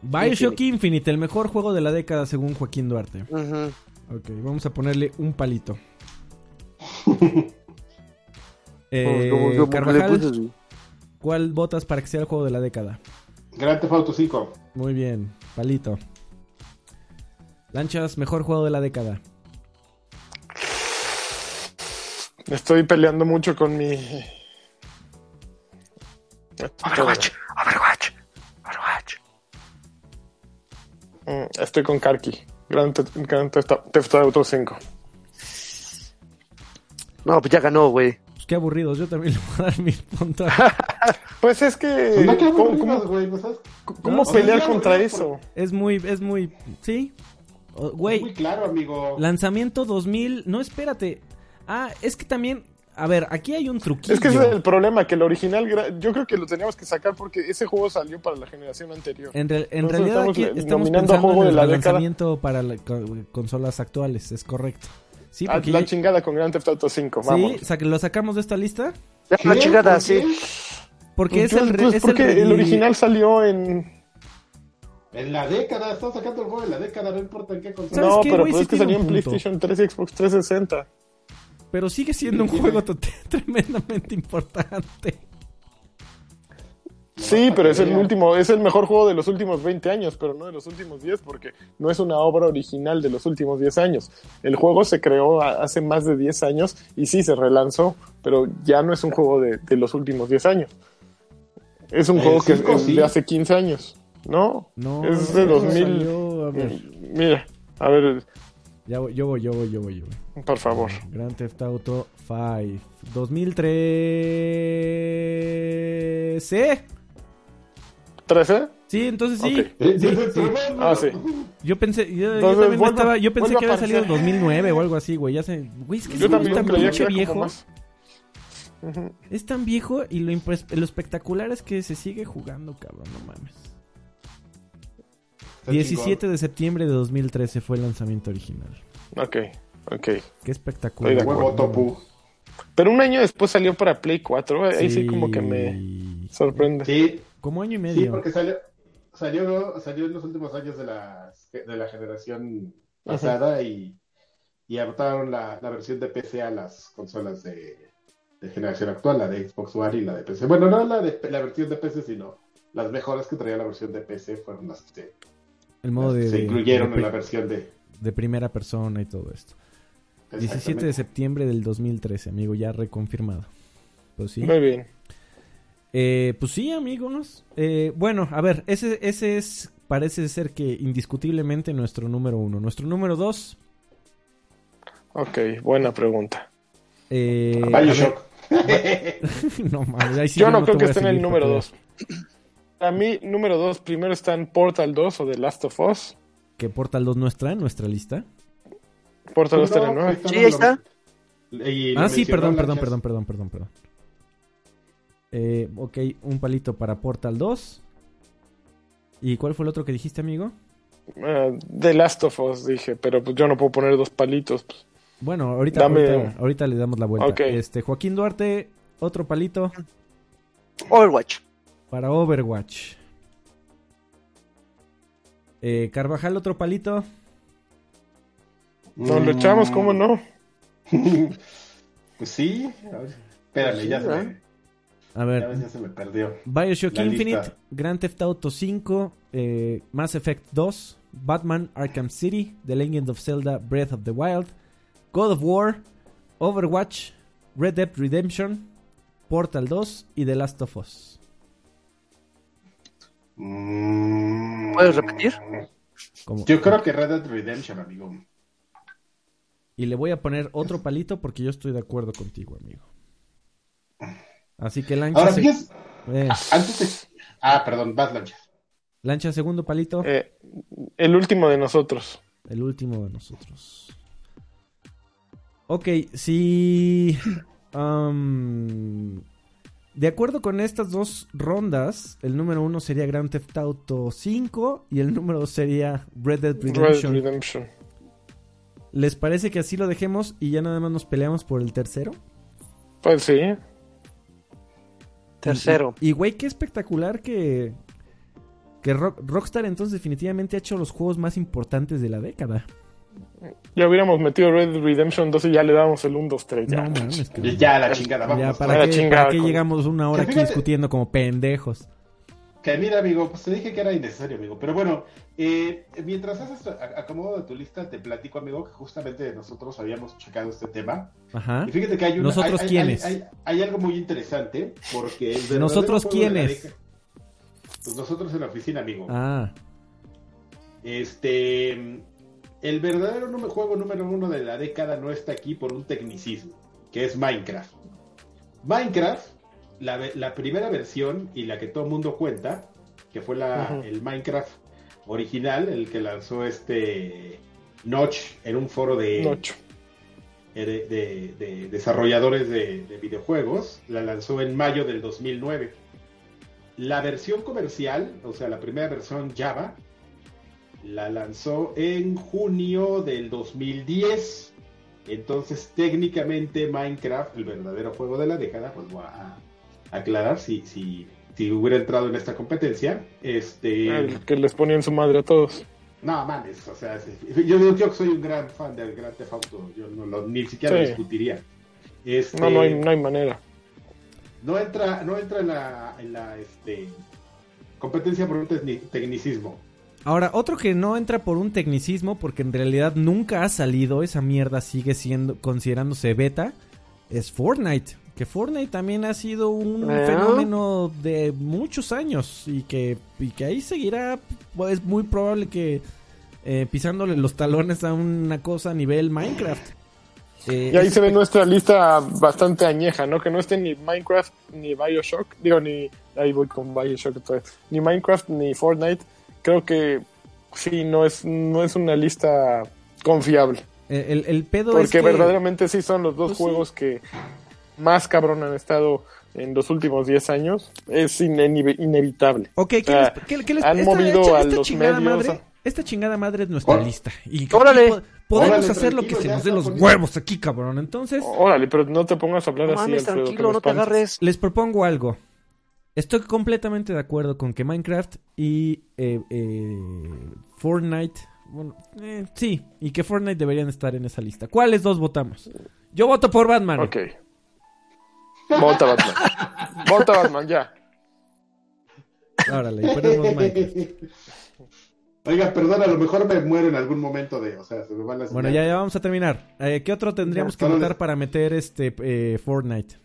Bioshock Infinite. el mejor juego de la década según Joaquín Duarte. Ok, vamos a ponerle un palito. Eh, ¿Cómo- cómo- cómo le Carvajal? ¿cuál votas para que sea el juego de la década? Grand Theft Auto 5. Muy bien, palito. Lanchas, mejor juego de la década. Estoy peleando mucho con mi. Overwatch, Overwatch, Overwatch. Mm, Estoy con Karki. Grand Theft Theft Auto 5. No, pues ya ganó, güey. Pues qué aburridos, yo también le voy a dar mi punto. Pues es que. Pues no ¿Cómo, aburridos, cómo- güey, ¿no sabes? cómo No, pelear contra eso? Es muy, es muy, sí. Es muy Güey, claro, amigo. lanzamiento 2000, no, espérate. Ah, es que también, a ver, aquí hay un truquillo. Es que ese es el problema, que el original, yo creo que lo teníamos que sacar porque ese juego salió para la generación anterior. En, realidad estamos aquí le- estamos a pensando juego en de el década. lanzamiento para la- co- consolas actuales, es correcto. Sí, Ah, porque la chingada con Grand Theft Auto 5, sí, vamos. sa- lo sacamos de esta lista Ya la ¿Qué? chingada, ¿Por sí. porque es Pues, el, re- pues, es porque el, el, original salió en... En la década, están sacando el juego de la década, no importa en qué consola. ¿Sabes No, qué, pero güey? pues Sí es que salió en. PlayStation 3 y Xbox 360. pero sigue siendo un Sí, juego tremendamente importante. Sí, pero que es el último, es el mejor juego de los últimos 20 años, pero no de los últimos 10, porque no es una obra original de los últimos 10 años. El juego se creó hace más de 10 años y sí se relanzó, pero ya no es un juego de, de los últimos 10 años. Es un El juego que cinco, es sí. de hace 15 años, ¿no? No, es de no 2000. salió, a ver, Mira, a ver, ya voy, yo voy, yo voy, yo voy, yo voy. por favor. Grand Theft Auto 5. 2013. ¿13? Sí, entonces sí. Ah, sí. Yo pensé, yo, también vuelve- estaba, yo pensé que había salido en aparecer. 2009 o algo así, güey. Ya sé, güey, es que Yo es tan pinche viejo. Es tan viejo y lo, espectacular es que se sigue jugando, cabrón, no mames. Está 17 de septiembre de 2013 fue el lanzamiento original. Ok, ok. Qué espectacular. Estoy de Huevo acuerdo. topu. Pero un año después salió para Play 4. Ahí sí, como que me sorprende. Sí, Como año y sí, medio. porque salió, salió, salió en los últimos años de la, de la generación pasada y, y adaptaron la, la versión de PC a las consolas de, de generación actual, la de Xbox One y la de PC. Bueno, no la, de, la versión de PC, sino las mejoras que traía la versión de PC fueron las que se, El modo las que de, se incluyeron de en la versión de... de primera persona y todo esto. 17 de septiembre del 2013, amigo, ya reconfirmado. Pues sí. Muy bien. Eh, pues sí, amigos. Eh, bueno, a ver, ese, ese es, parece ser que indiscutiblemente nuestro número uno. Nuestro número dos, Ok, buena pregunta. eh, Bioshock. no mames, ahí sí Yo no creo que esté en el número porque- 2. A mí, número 2, primero están Portal 2 o The Last of Us. Que Portal 2 no está en nuestra lista. Portal 2 No, tiene 9. Sí, ahí está. Y Ah, sí, perdón, perdón, perdón, perdón, perdón, perdón. Eh, ok, un palito para Portal 2. ¿Y cuál fue el otro que dijiste, amigo? Eh, The Last of Us, dije, pero pues yo no puedo poner dos palitos. pues. Bueno, ahorita, Dame- ahorita, ahorita le damos la vuelta. Ok. Este, Joaquín Duarte, otro palito Overwatch. para Overwatch. Eh, Carvajal, otro palito. Nos lo echamos, ¿cómo no? Pues sí. a ver, ya se me... A ver, ves, ya se me perdió. Bioshock La Infinite, lista. Grand Theft Auto 5, eh, Mass Effect 2, Batman Arkham City, The Legend of Zelda Breath of the Wild, God of War, Overwatch, Red Dead Redemption, Portal 2 y The Last of Us. Mm, ¿Puedes repetir? Yo creo que Red Dead Redemption, amigo. Y le voy a poner otro palito porque yo estoy de acuerdo contigo, amigo. Así que lancha, Ahora, se- eh, antes de... Ah, perdón, vas, Lancha. lancha segundo palito, Eh, el último de nosotros. el último de nosotros. Ok, si... am, de acuerdo con estas dos rondas, el número uno sería Grand Theft Auto 5 y el número dos sería Red Dead Red Redemption. Redemption. ¿Les parece que así lo dejemos y ya nada más nos peleamos por el tercero? Pues sí. Tercero. Y güey, qué espectacular que, que Rock- Rockstar entonces definitivamente ha hecho los juegos más importantes de la década. Ya hubiéramos metido Red Dead Redemption 2 y ya le damos el 1, 2, 3. Ya. No mames, que- Ya, la chingada, vamos. Ya, a ¿para la qué, chingada para qué con- llegamos una hora aquí fíjate- discutiendo como pendejos? Que mira, amigo, pues te dije que era innecesario, amigo. Pero bueno, eh, mientras haces acomodo de tu lista, te platico, amigo, que justamente nosotros habíamos checado este tema. Ajá. Y fíjate que hay una, ¿Nosotros hay- quiénes? Hay, hay- hay algo muy interesante, porque... ¿Nosotros quiénes? Pues nosotros en la oficina, amigo. Ah, Este... El verdadero número- juego número uno de la década no está aquí por un tecnicismo, que es Minecraft. Minecraft, la, primera versión y la que todo el mundo cuenta, que fue la, el Minecraft original, el que lanzó este Notch en un foro de, eh, de, de- de desarrolladores de, de videojuegos, la lanzó en mayo del 2009. La versión comercial, o sea, la primera versión Java, la lanzó en junio del 2010. Entonces, técnicamente Minecraft, el verdadero juego de la década, pues voy a aclarar si, si, si hubiera entrado en esta competencia. Este, El que les ponían su madre a todos. no, mames, o sea, sí, yo, yo, yo soy un gran fan del Grand Theft Auto, yo no lo- ni siquiera lo discutiría. Este, No, no hay, no hay manera. no entra, no entra en la, en la este, competencia por un tecni- tecnicismo. ahora otro que no entra por un tecnicismo porque en realidad nunca ha salido, esa mierda sigue siendo considerándose beta, es Fortnite. Que Fortnite también ha sido un ¿Eh? fenómeno de muchos años y que, y que ahí seguirá, pues, es muy probable que eh, pisándole los talones a una cosa a nivel Minecraft. Eh, Y ahí es- se ve nuestra lista bastante añeja, ¿no? Que no esté ni Minecraft ni Bioshock. Digo, ni. Ahí voy con Bioshock otra vez. Ni Minecraft ni Fortnite. Creo que sí, no es, no es una lista confiable. eh, el, el pedo Porque es que... verdaderamente sí son los dos Pues sí. juegos que más cabrón han estado en los últimos 10 años. Es ine- inevitable. Ok, ¿qué O sea, les- qué- qué les- han esta- movido esta- a los chingada medios, Madre, a- esta chingada madre es nuestra lista. Y Órale. po- podemos Órale, hacer lo que se nos dé los huevos aquí, cabrón. Entonces, Órale, pero no te pongas a hablar No así, mames, Alfredo. tranquilo, no te agarres. les propongo algo. Estoy completamente de acuerdo con que Minecraft y eh, eh, Fortnite... Bueno, eh, sí, y que Fortnite deberían estar en esa lista. ¿Cuáles dos votamos? Yo voto por Batman. Ok. Vota Batman. Vota Batman, ya. Órale, y ponemos Minecraft. Oiga, perdón, a lo mejor me muero en algún momento de, o sea, se me van las Bueno, ya, ya vamos a terminar. Eh, ¿Qué otro tendríamos que votar para meter este eh, Fortnite?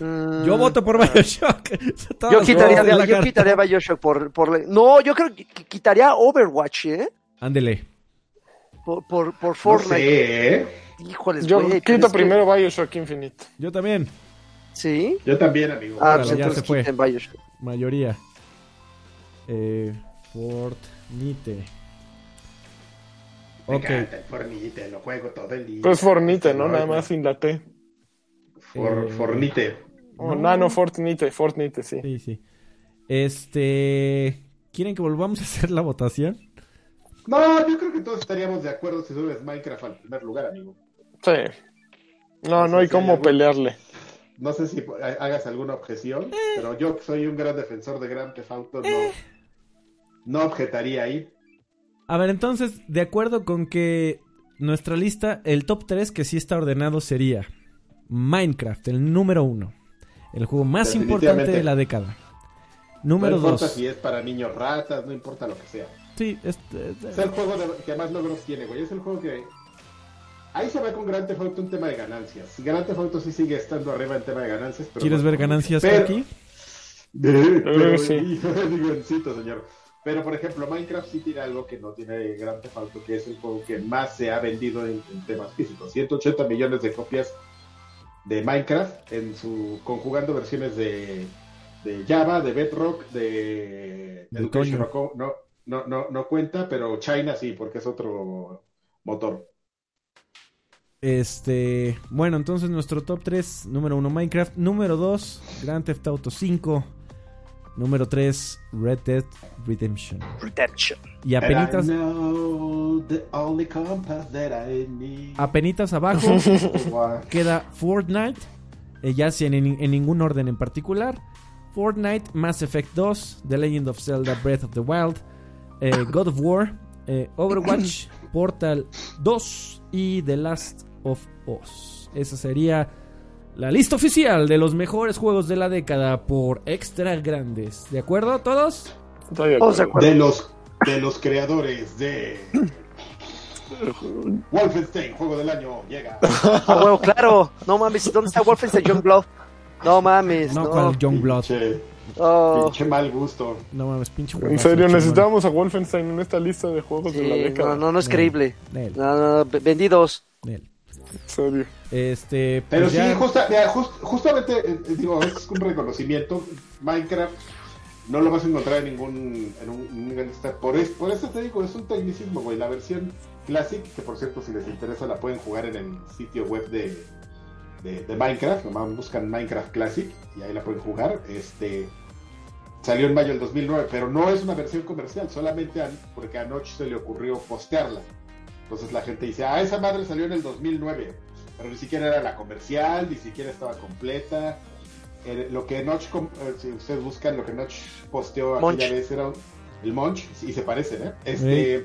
Mm, Yo voto por Bioshock. Yo quitaría, yo carta. quitaría Bioshock por, por... No, yo creo que qui- quitaría Overwatch, ¿eh? Ándele. Por, por, por No Fortnite. sé, ¿eh? Híjoles, Yo güey, quito es que- primero Bioshock Infinite. Yo también. ¿Sí? Yo también, amigo. Ah, Órale, pues ya se fue. Bioshock. Mayoría. Eh, Fortnite. Me Ok. encanta el Fornite, lo juego todo el día. Pues Fornite, ¿no? Nada más sin la T. For- Eh, Fornite. Oh, No. no, no, Fortnite, Fortnite, sí. Sí, sí. Este. ¿Quieren que volvamos a hacer la votación? No, yo creo que todos estaríamos de acuerdo si subes Minecraft al primer lugar, amigo. Sí. No, no hay cómo algún- pelearle. No sé si ha- hagas alguna objeción, pero yo que soy un gran defensor de Grand Theft Auto, no, no objetaría ahí. A ver, entonces, de acuerdo con que nuestra lista, el top 3 que sí está ordenado sería Minecraft, el número 1. El juego más importante de la década. Número no importa 2. si es para niños ratas, no importa lo que sea. Sí, este, Es el juego de- que más logros tiene, güey. Es el juego que. Ahí se va con Grand Theft Auto un tema de ganancias. Grand Theft Auto sí sigue estando arriba en tema de ganancias. Pero ¿Quieres no- ver ganancias Pero- aquí? Pero, sí. guioncito, señor. Pero, por ejemplo, Minecraft sí tiene algo que no tiene Grand Theft Auto, que es el juego que más se ha vendido en, en temas físicos. 180 millones de copias de Minecraft en su conjugando versiones de, de Java, de Bedrock, de, De Education no, no, no, no, cuenta, pero China sí, porque es otro motor. Este, bueno, entonces nuestro top 3, número 1 Minecraft, número 2 Grand Theft Auto 5, número 3 Red Dead Redemption. Redemption. Y apenitas, apenitas abajo queda Fortnite, eh, ya sin en, en ningún orden en particular. Fortnite, Mass Effect 2, The Legend of Zelda Breath of the Wild, eh, God of War, eh, Overwatch, Portal 2 y The Last of Us. Esa sería la lista oficial de los mejores juegos de la década por extra grandes. ¿De acuerdo todos? Estoy de Todos de acuerdo. de los de los creadores de Wolfenstein, juego del año, llega. Ah, huevo, claro. No mames, ¿dónde está Wolfenstein Youngblood? No mames, No, no. cual Youngblood. Pinche, Oh, pinche mal gusto. No mames, pinche En serio, necesitábamos a Wolfenstein en esta lista de juegos de la sí, década. no, no, no es creíble. Nel, No, no, no, vendidos. Nel. En serio. Este, Pero pues sí, justa- mira, jus- justamente, eh, eh, digo, es un reconocimiento. Minecraft no lo vas a encontrar en ningún. En un, en un- por, es- por eso te digo, es un tecnicismo, güey. La versión Classic, que por cierto, si les interesa, la pueden jugar en el sitio web de, de, de Minecraft. Nomás buscan Minecraft Classic y ahí la pueden jugar. Este. Salió en mayo del 2009, pero no es una versión comercial, solamente a- porque a Notch se le ocurrió postearla. Entonces la gente dice, ah, esa madre salió en el 2009, pero ni siquiera era la comercial, ni siquiera estaba completa. Eh, lo que Notch, eh, si ustedes buscan, lo que Notch posteó Monch. aquella vez era un- el Monch, y se parecen, ¿eh? Este,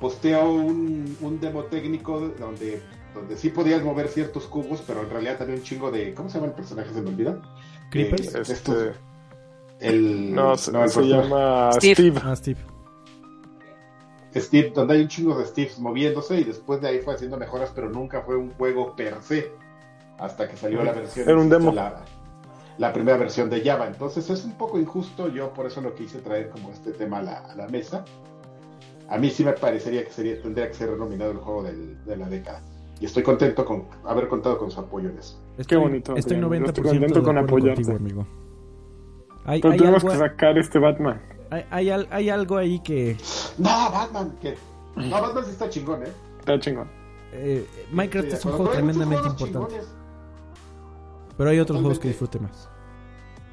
posteó un, un demo técnico donde, donde sí podías mover ciertos cubos, pero en realidad también un chingo de, ¿cómo se llama el personaje? Se me olvida. Creepers. Eh, Este, estos- el, no, se, no, el se personaje- llama Steve. Steve. Ah, Steve. Steve, donde hay un chingo de Steves moviéndose y después de ahí fue haciendo mejoras, pero nunca fue un juego per se hasta que salió la versión. Era un demo. La, la primera versión de Java. Entonces es un poco injusto. Yo por eso lo quise traer como este tema a la, a la mesa. A mí sí me parecería que sería, tendría que ser nominado el juego del- de la década. Y estoy contento con haber contado con su apoyo en eso. Estoy, bonito, Estoy Adrián. 90% Yo estoy contento de con apoyarte. contigo, amigo. Hay, Pero hay algo, que sacar este Batman. hay, hay al- hay algo ahí que No, Batman, que. No, Batman sí está chingón, ¿eh? Está chingón. eh, Minecraft Sí, es un juego tremendamente importante. chingones. Pero hay otros juegos que disfrute más.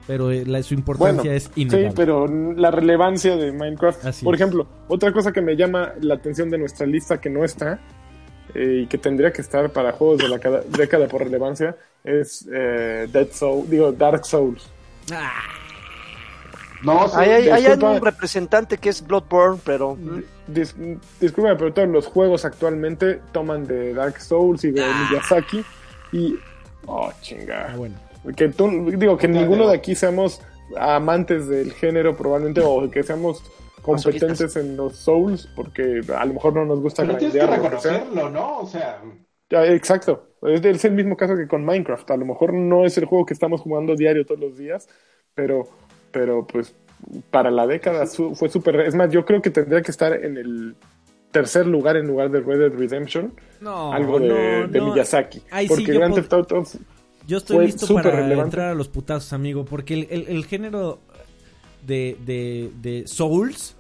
Pero eh, la- su importancia Bueno, es Sí, innegable. pero la relevancia de Minecraft. Así por es. ejemplo, otra cosa que me llama la atención de nuestra lista que no está eh, y que tendría que estar para juegos de la cada- década por relevancia es eh, Dead Soul, digo Dark Souls. No, sí, Hay, hay, un representante que es Bloodborne, pero. Dis- disculpa, pero todos los juegos actualmente toman de Dark Souls y de Miyazaki y oh chinga. Ah, bueno. Que tú, digo que ninguno de aquí seamos amantes del género probablemente o que seamos competentes en los Souls porque a lo mejor no nos gusta Pero tienes que reconocerlo, ¿no? O sea, Ya, exacto. Es, el mismo caso que con Minecraft. A lo mejor no es el juego que estamos jugando diario todos los días, pero, pero pues para la década su- fue súper... Es más, yo creo que tendría que estar en el tercer lugar en lugar de Red Dead Redemption, No, algo de, no, de no. Miyazaki. Sí porque yo Grand Theft Auto Yo estoy fue listo para relevante. entrar a los putazos, amigo. Porque el, el- el género de, de, de Souls,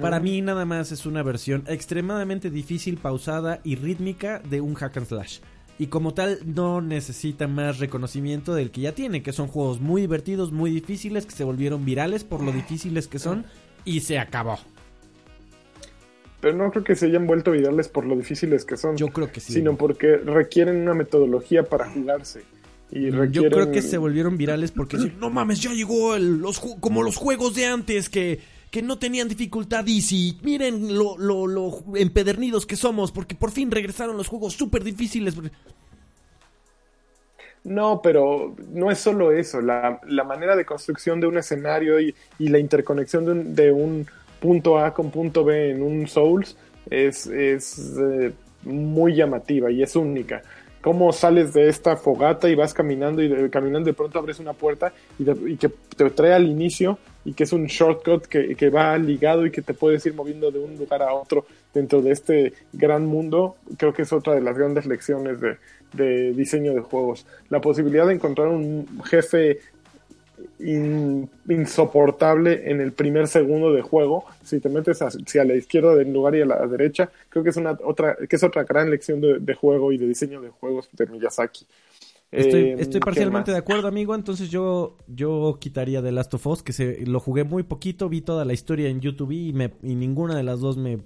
para mí nada más es una versión extremadamente difícil, pausada y rítmica de un hack and slash. Y como tal, no necesita más reconocimiento del que ya tiene, que son juegos muy divertidos, muy difíciles, que se volvieron virales por lo difíciles que son, y se acabó. Pero no creo que se hayan vuelto virales por lo difíciles que son, Yo creo que sí. sino porque requieren una metodología para jugarse. Y Yo creo que se volvieron virales porque no mames, ya llegó el- los como los juegos de antes que, que no tenían dificultad easy. Miren lo, lo, lo empedernidos que somos porque por fin regresaron los juegos súper difíciles. No, pero no es solo eso. La, la manera de construcción de un escenario y, y la interconexión de un, de un, punto A con punto B en un Souls es, es eh, muy llamativa y es única cómo sales de esta fogata y vas caminando y de, caminando de pronto abres una puerta y, y, que te trae al inicio y que es un shortcut que, que, va ligado y que te puedes ir moviendo de un lugar a otro dentro de este gran mundo, creo que es otra de las grandes lecciones de, de diseño de juegos. La posibilidad de encontrar un jefe in, insoportable en el primer segundo de juego. Si te metes hacia la izquierda del lugar y a la derecha, creo que es una otra, que es otra gran lección de, de juego y de diseño de juegos de Miyazaki. Estoy, eh, estoy parcialmente de acuerdo, amigo. Entonces yo, yo quitaría The Last of Us, que se, lo jugué muy poquito, vi toda la historia en YouTube y, me, y ninguna de las dos me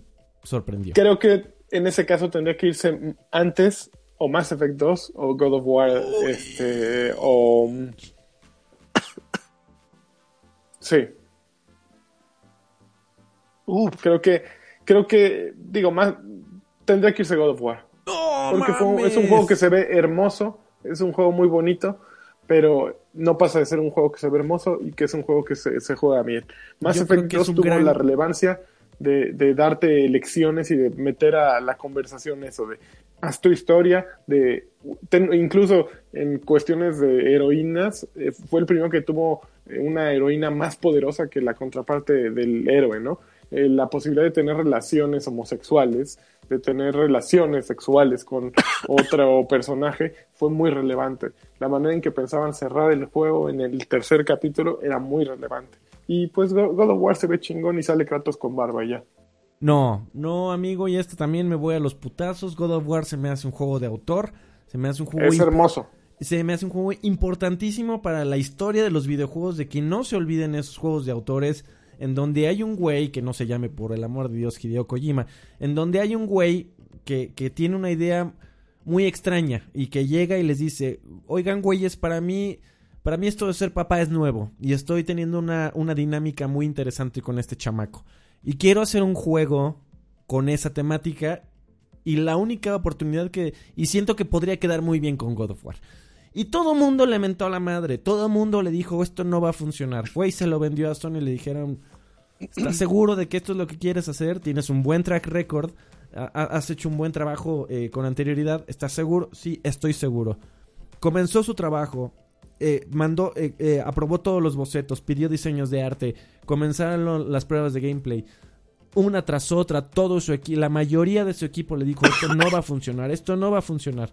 sorprendió. Creo que en ese caso tendría que irse antes o Mass Effect 2 o God of War este, o Sí. Creo que, creo que, digo, más, tendría que irse God of War. porque fue, es un juego que se ve hermoso, es un juego muy bonito, pero no pasa de ser un juego que se ve hermoso y que es un juego que se, se juega bien. Más Effect 2 tuvo gran... la relevancia de, de, darte lecciones y de meter a la conversación eso de haz tu historia, de ten, incluso en cuestiones de heroínas, eh, fue el primero que tuvo una heroína más poderosa que la contraparte del héroe, ¿no? Eh, la posibilidad de tener relaciones homosexuales, de tener relaciones sexuales con otro personaje, fue muy relevante. La manera en que pensaban cerrar el juego en el tercer capítulo era muy relevante. Y pues God of War se ve chingón y sale Kratos con barba ya. No, no, amigo, y esto también me voy a los putazos. God of War se me hace un juego de autor, se me hace un juego. Es hermoso se me hace un juego importantísimo para la historia de los videojuegos, de que no se olviden esos juegos de autores, en donde hay un güey, que no se llame por el amor de Dios Hideo Kojima, en donde hay un güey que, que tiene una idea muy extraña y que llega y les dice, oigan güeyes, para mí, para mí esto de ser papá es nuevo y estoy teniendo una, una dinámica muy interesante con este chamaco. Y quiero hacer un juego con esa temática y la única oportunidad que... Y siento que podría quedar muy bien con God of War. Y todo mundo le mentó a la madre. Todo mundo le dijo, esto no va a funcionar. Fue y se lo vendió a Sony y le dijeron, ¿estás seguro de que esto es lo que quieres hacer? Tienes un buen track record. Has hecho un buen trabajo eh, con anterioridad. ¿Estás seguro? Sí, estoy seguro. Comenzó su trabajo. Eh, mandó, eh, eh aprobó todos los bocetos, pidió diseños de arte, comenzaron las pruebas de gameplay, una tras otra, todo su equipo, la mayoría de su equipo le dijo, esto no va a funcionar, esto no va a funcionar.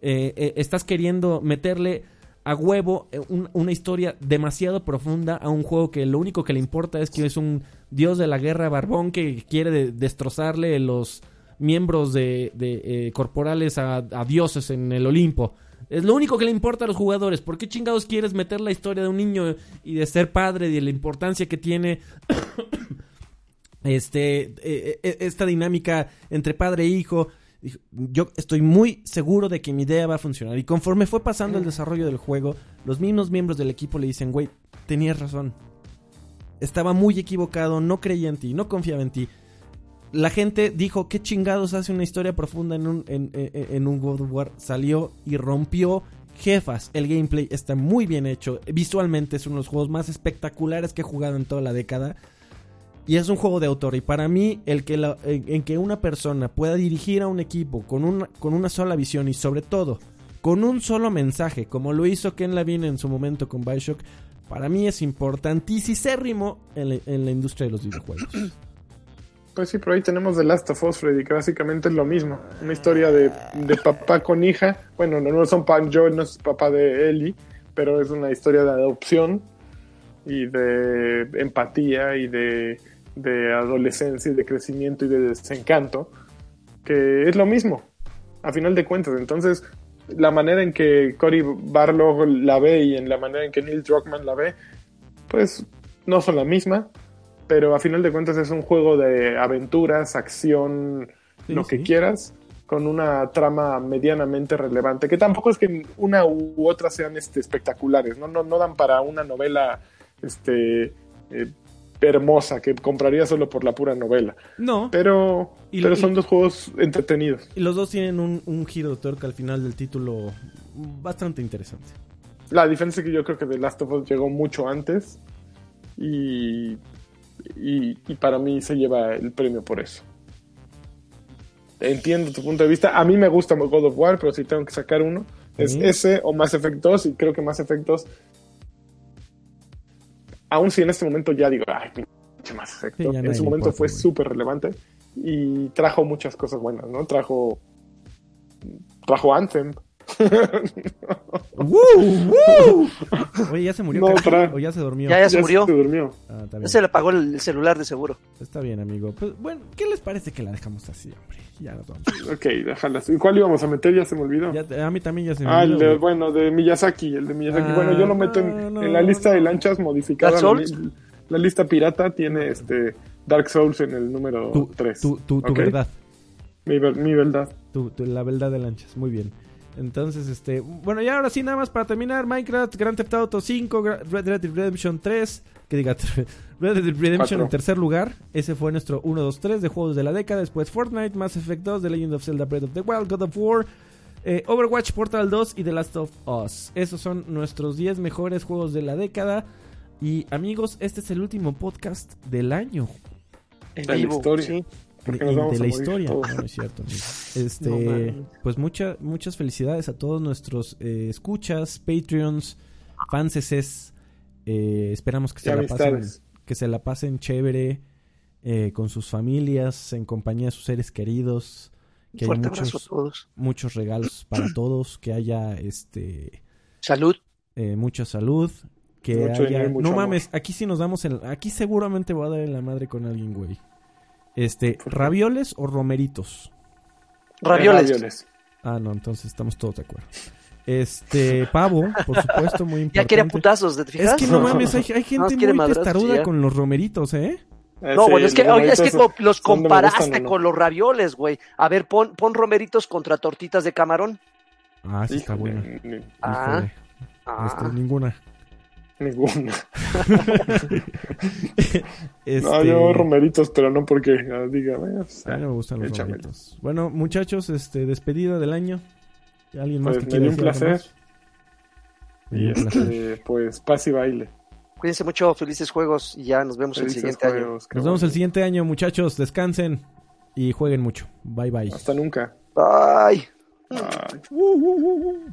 Eh, eh, estás queriendo meterle a huevo eh, un, una historia demasiado profunda a un juego que lo único que le importa es que es un dios de la guerra barbón que quiere de, destrozarle los miembros de, corporales a, dioses en el Olimpo. Es lo único que le importa a los jugadores. ¿Por qué chingados quieres meter la historia de un niño y de ser padre y de la importancia que tiene este eh, esta dinámica entre padre e hijo? yo estoy muy seguro de que mi idea va a funcionar. Y conforme fue pasando el desarrollo del juego, los mismos miembros del equipo le dicen, güey, tenías razón. Estaba muy equivocado, no creía en ti, no confiaba en ti. La gente dijo, ¿qué chingados hace una historia profunda en un, en, un God of War? Salió y rompió jefas. El gameplay está muy bien hecho. Visualmente es uno de los juegos más espectaculares que he jugado en toda la década. Y es un juego de autor. Y para mí, el que la, en, que una persona pueda dirigir a un equipo con una, con una sola visión y sobre todo con un solo mensaje, como lo hizo Ken Levine en su momento con Bioshock, para mí es importantísimo en la industria de los videojuegos. Pues sí, por ahí tenemos The Last of Us, Freddy, que básicamente es lo mismo. Una historia de, de papá con hija. Bueno, no, son papá, Joel no es papá de Ellie, pero es una historia de adopción y de empatía y de de adolescencia y de crecimiento y de desencanto, que es lo mismo, a final de cuentas. Entonces, la manera en que Cory Barlow la ve y en la manera en que Neil Druckmann la ve, pues no son la misma, pero a final de cuentas es un juego de aventuras, acción, sí, lo que quieras, con una trama medianamente relevante, que tampoco es que una u otra sean este, espectaculares, ¿no? No, no dan para una novela este, eh, hermosa que compraría solo por la pura novela. No, Pero, Y- pero son dos juegos entretenidos. y los dos tienen un, un giro de tuerca al final del título bastante interesante. La diferencia es que yo creo que The Last of Us llegó mucho antes y, y, y para mí se lleva el premio por eso. Entiendo tu punto de vista. A mí me gusta God of War, pero si tengo que sacar uno, es ese o Mass Effect 2 y creo que Mass Effect 2, aun si en este momento ya digo, ay, pinche Mass Effect, Sí, en su momento fue súper relevante y trajo muchas cosas buenas, ¿no? Trajo, trajo Anthem. ¡Woo! ¡Woo! Oye, ¿ya se murió No, ya se durmió? Ya, ya se murió. durmió. Ah, está Ya bien. se le apagó el celular de seguro. Está bien, amigo. Pues, bueno, ¿qué les parece que la dejamos así, hombre? Ya nos vamos. Ok, déjalas. ¿Y ¿Cuál íbamos a meter? Ya se me olvidó. Ya a mí también ya se me ah, el olvidó, de, bueno, de Miyazaki. El de Miyazaki. Ah, bueno, yo lo meto en, no, no, en la lista de lanchas modificada. ¿Dark La, la lista pirata tiene este Dark Souls en el número Tu, 3. tu, tu, verdad. Mi, ver- mi verdad. Tu- tu- la verdad de lanchas. Muy bien. Entonces, este. Bueno, y ahora sí, nada más para terminar: Minecraft, Grand Theft Auto 5, Gra- Red Dead Redemption 3. Que diga, Red Dead Redemption en tercer lugar. Ese fue nuestro 1, 2, 3 de juegos de la década. Después Fortnite, Mass Effect 2, The Legend of Zelda Breath of the Wild, God of War. eh, Overwatch, Portal 2 y The Last of Us. Esos son nuestros 10 mejores juegos de la década. Y amigos, este es el último podcast del año. En la vivo, historia. sí. De, la historia. No, no es cierto. No Este, pues mucha, muchas felicidades a todos nuestros eh, escuchas, Patreons, fanses. Eh, esperamos que se, la pasen, que se la pasen chévere eh, con sus familias, en compañía de sus seres queridos. Que Fuerte haya abrazo a muchos, todos. muchos regalos para todos, que haya este Salud. eh, mucha salud, que Mucho haya... dinero y mucho no amor. mames, aquí sí nos damos el... Aquí seguramente voy a dar en la madre con alguien, güey. Este. ¿ravioles o romeritos? Ravioles. Ravioles. Ah, no, entonces estamos todos de acuerdo. Este, pavo, por supuesto, muy importante. Ya quiere putazos, ¿te fijas? Es que no mames, hay, hay gente muy testaruda ya. con los romeritos, ¿eh? Eh, No, sí, bueno, es que, oye, es que los comparaste gustan, ¿o no? con los ravioles, güey. A ver, pon, pon romeritos contra tortitas de camarón. Ah, sí está buena. Ah. Híjole, Ah, este, ninguna. Ninguna. Este, No, yo romeritos, pero no porque ah, diga, eh, pues, a mí no me gustan los échamelo. romeritos. Bueno, muchachos, este, despedida del año. ¿Alguien más Pues que me quiera dio un placer. Y este, pues paz y baile. cuídense mucho, felices juegos y ya nos vemos el Felices siguiente año. juegos, qué Nos vemos el bueno. siguiente año, muchachos. Descansen y jueguen mucho. Bye bye. Hasta nunca. Bye. Uh, uh, uh, uh.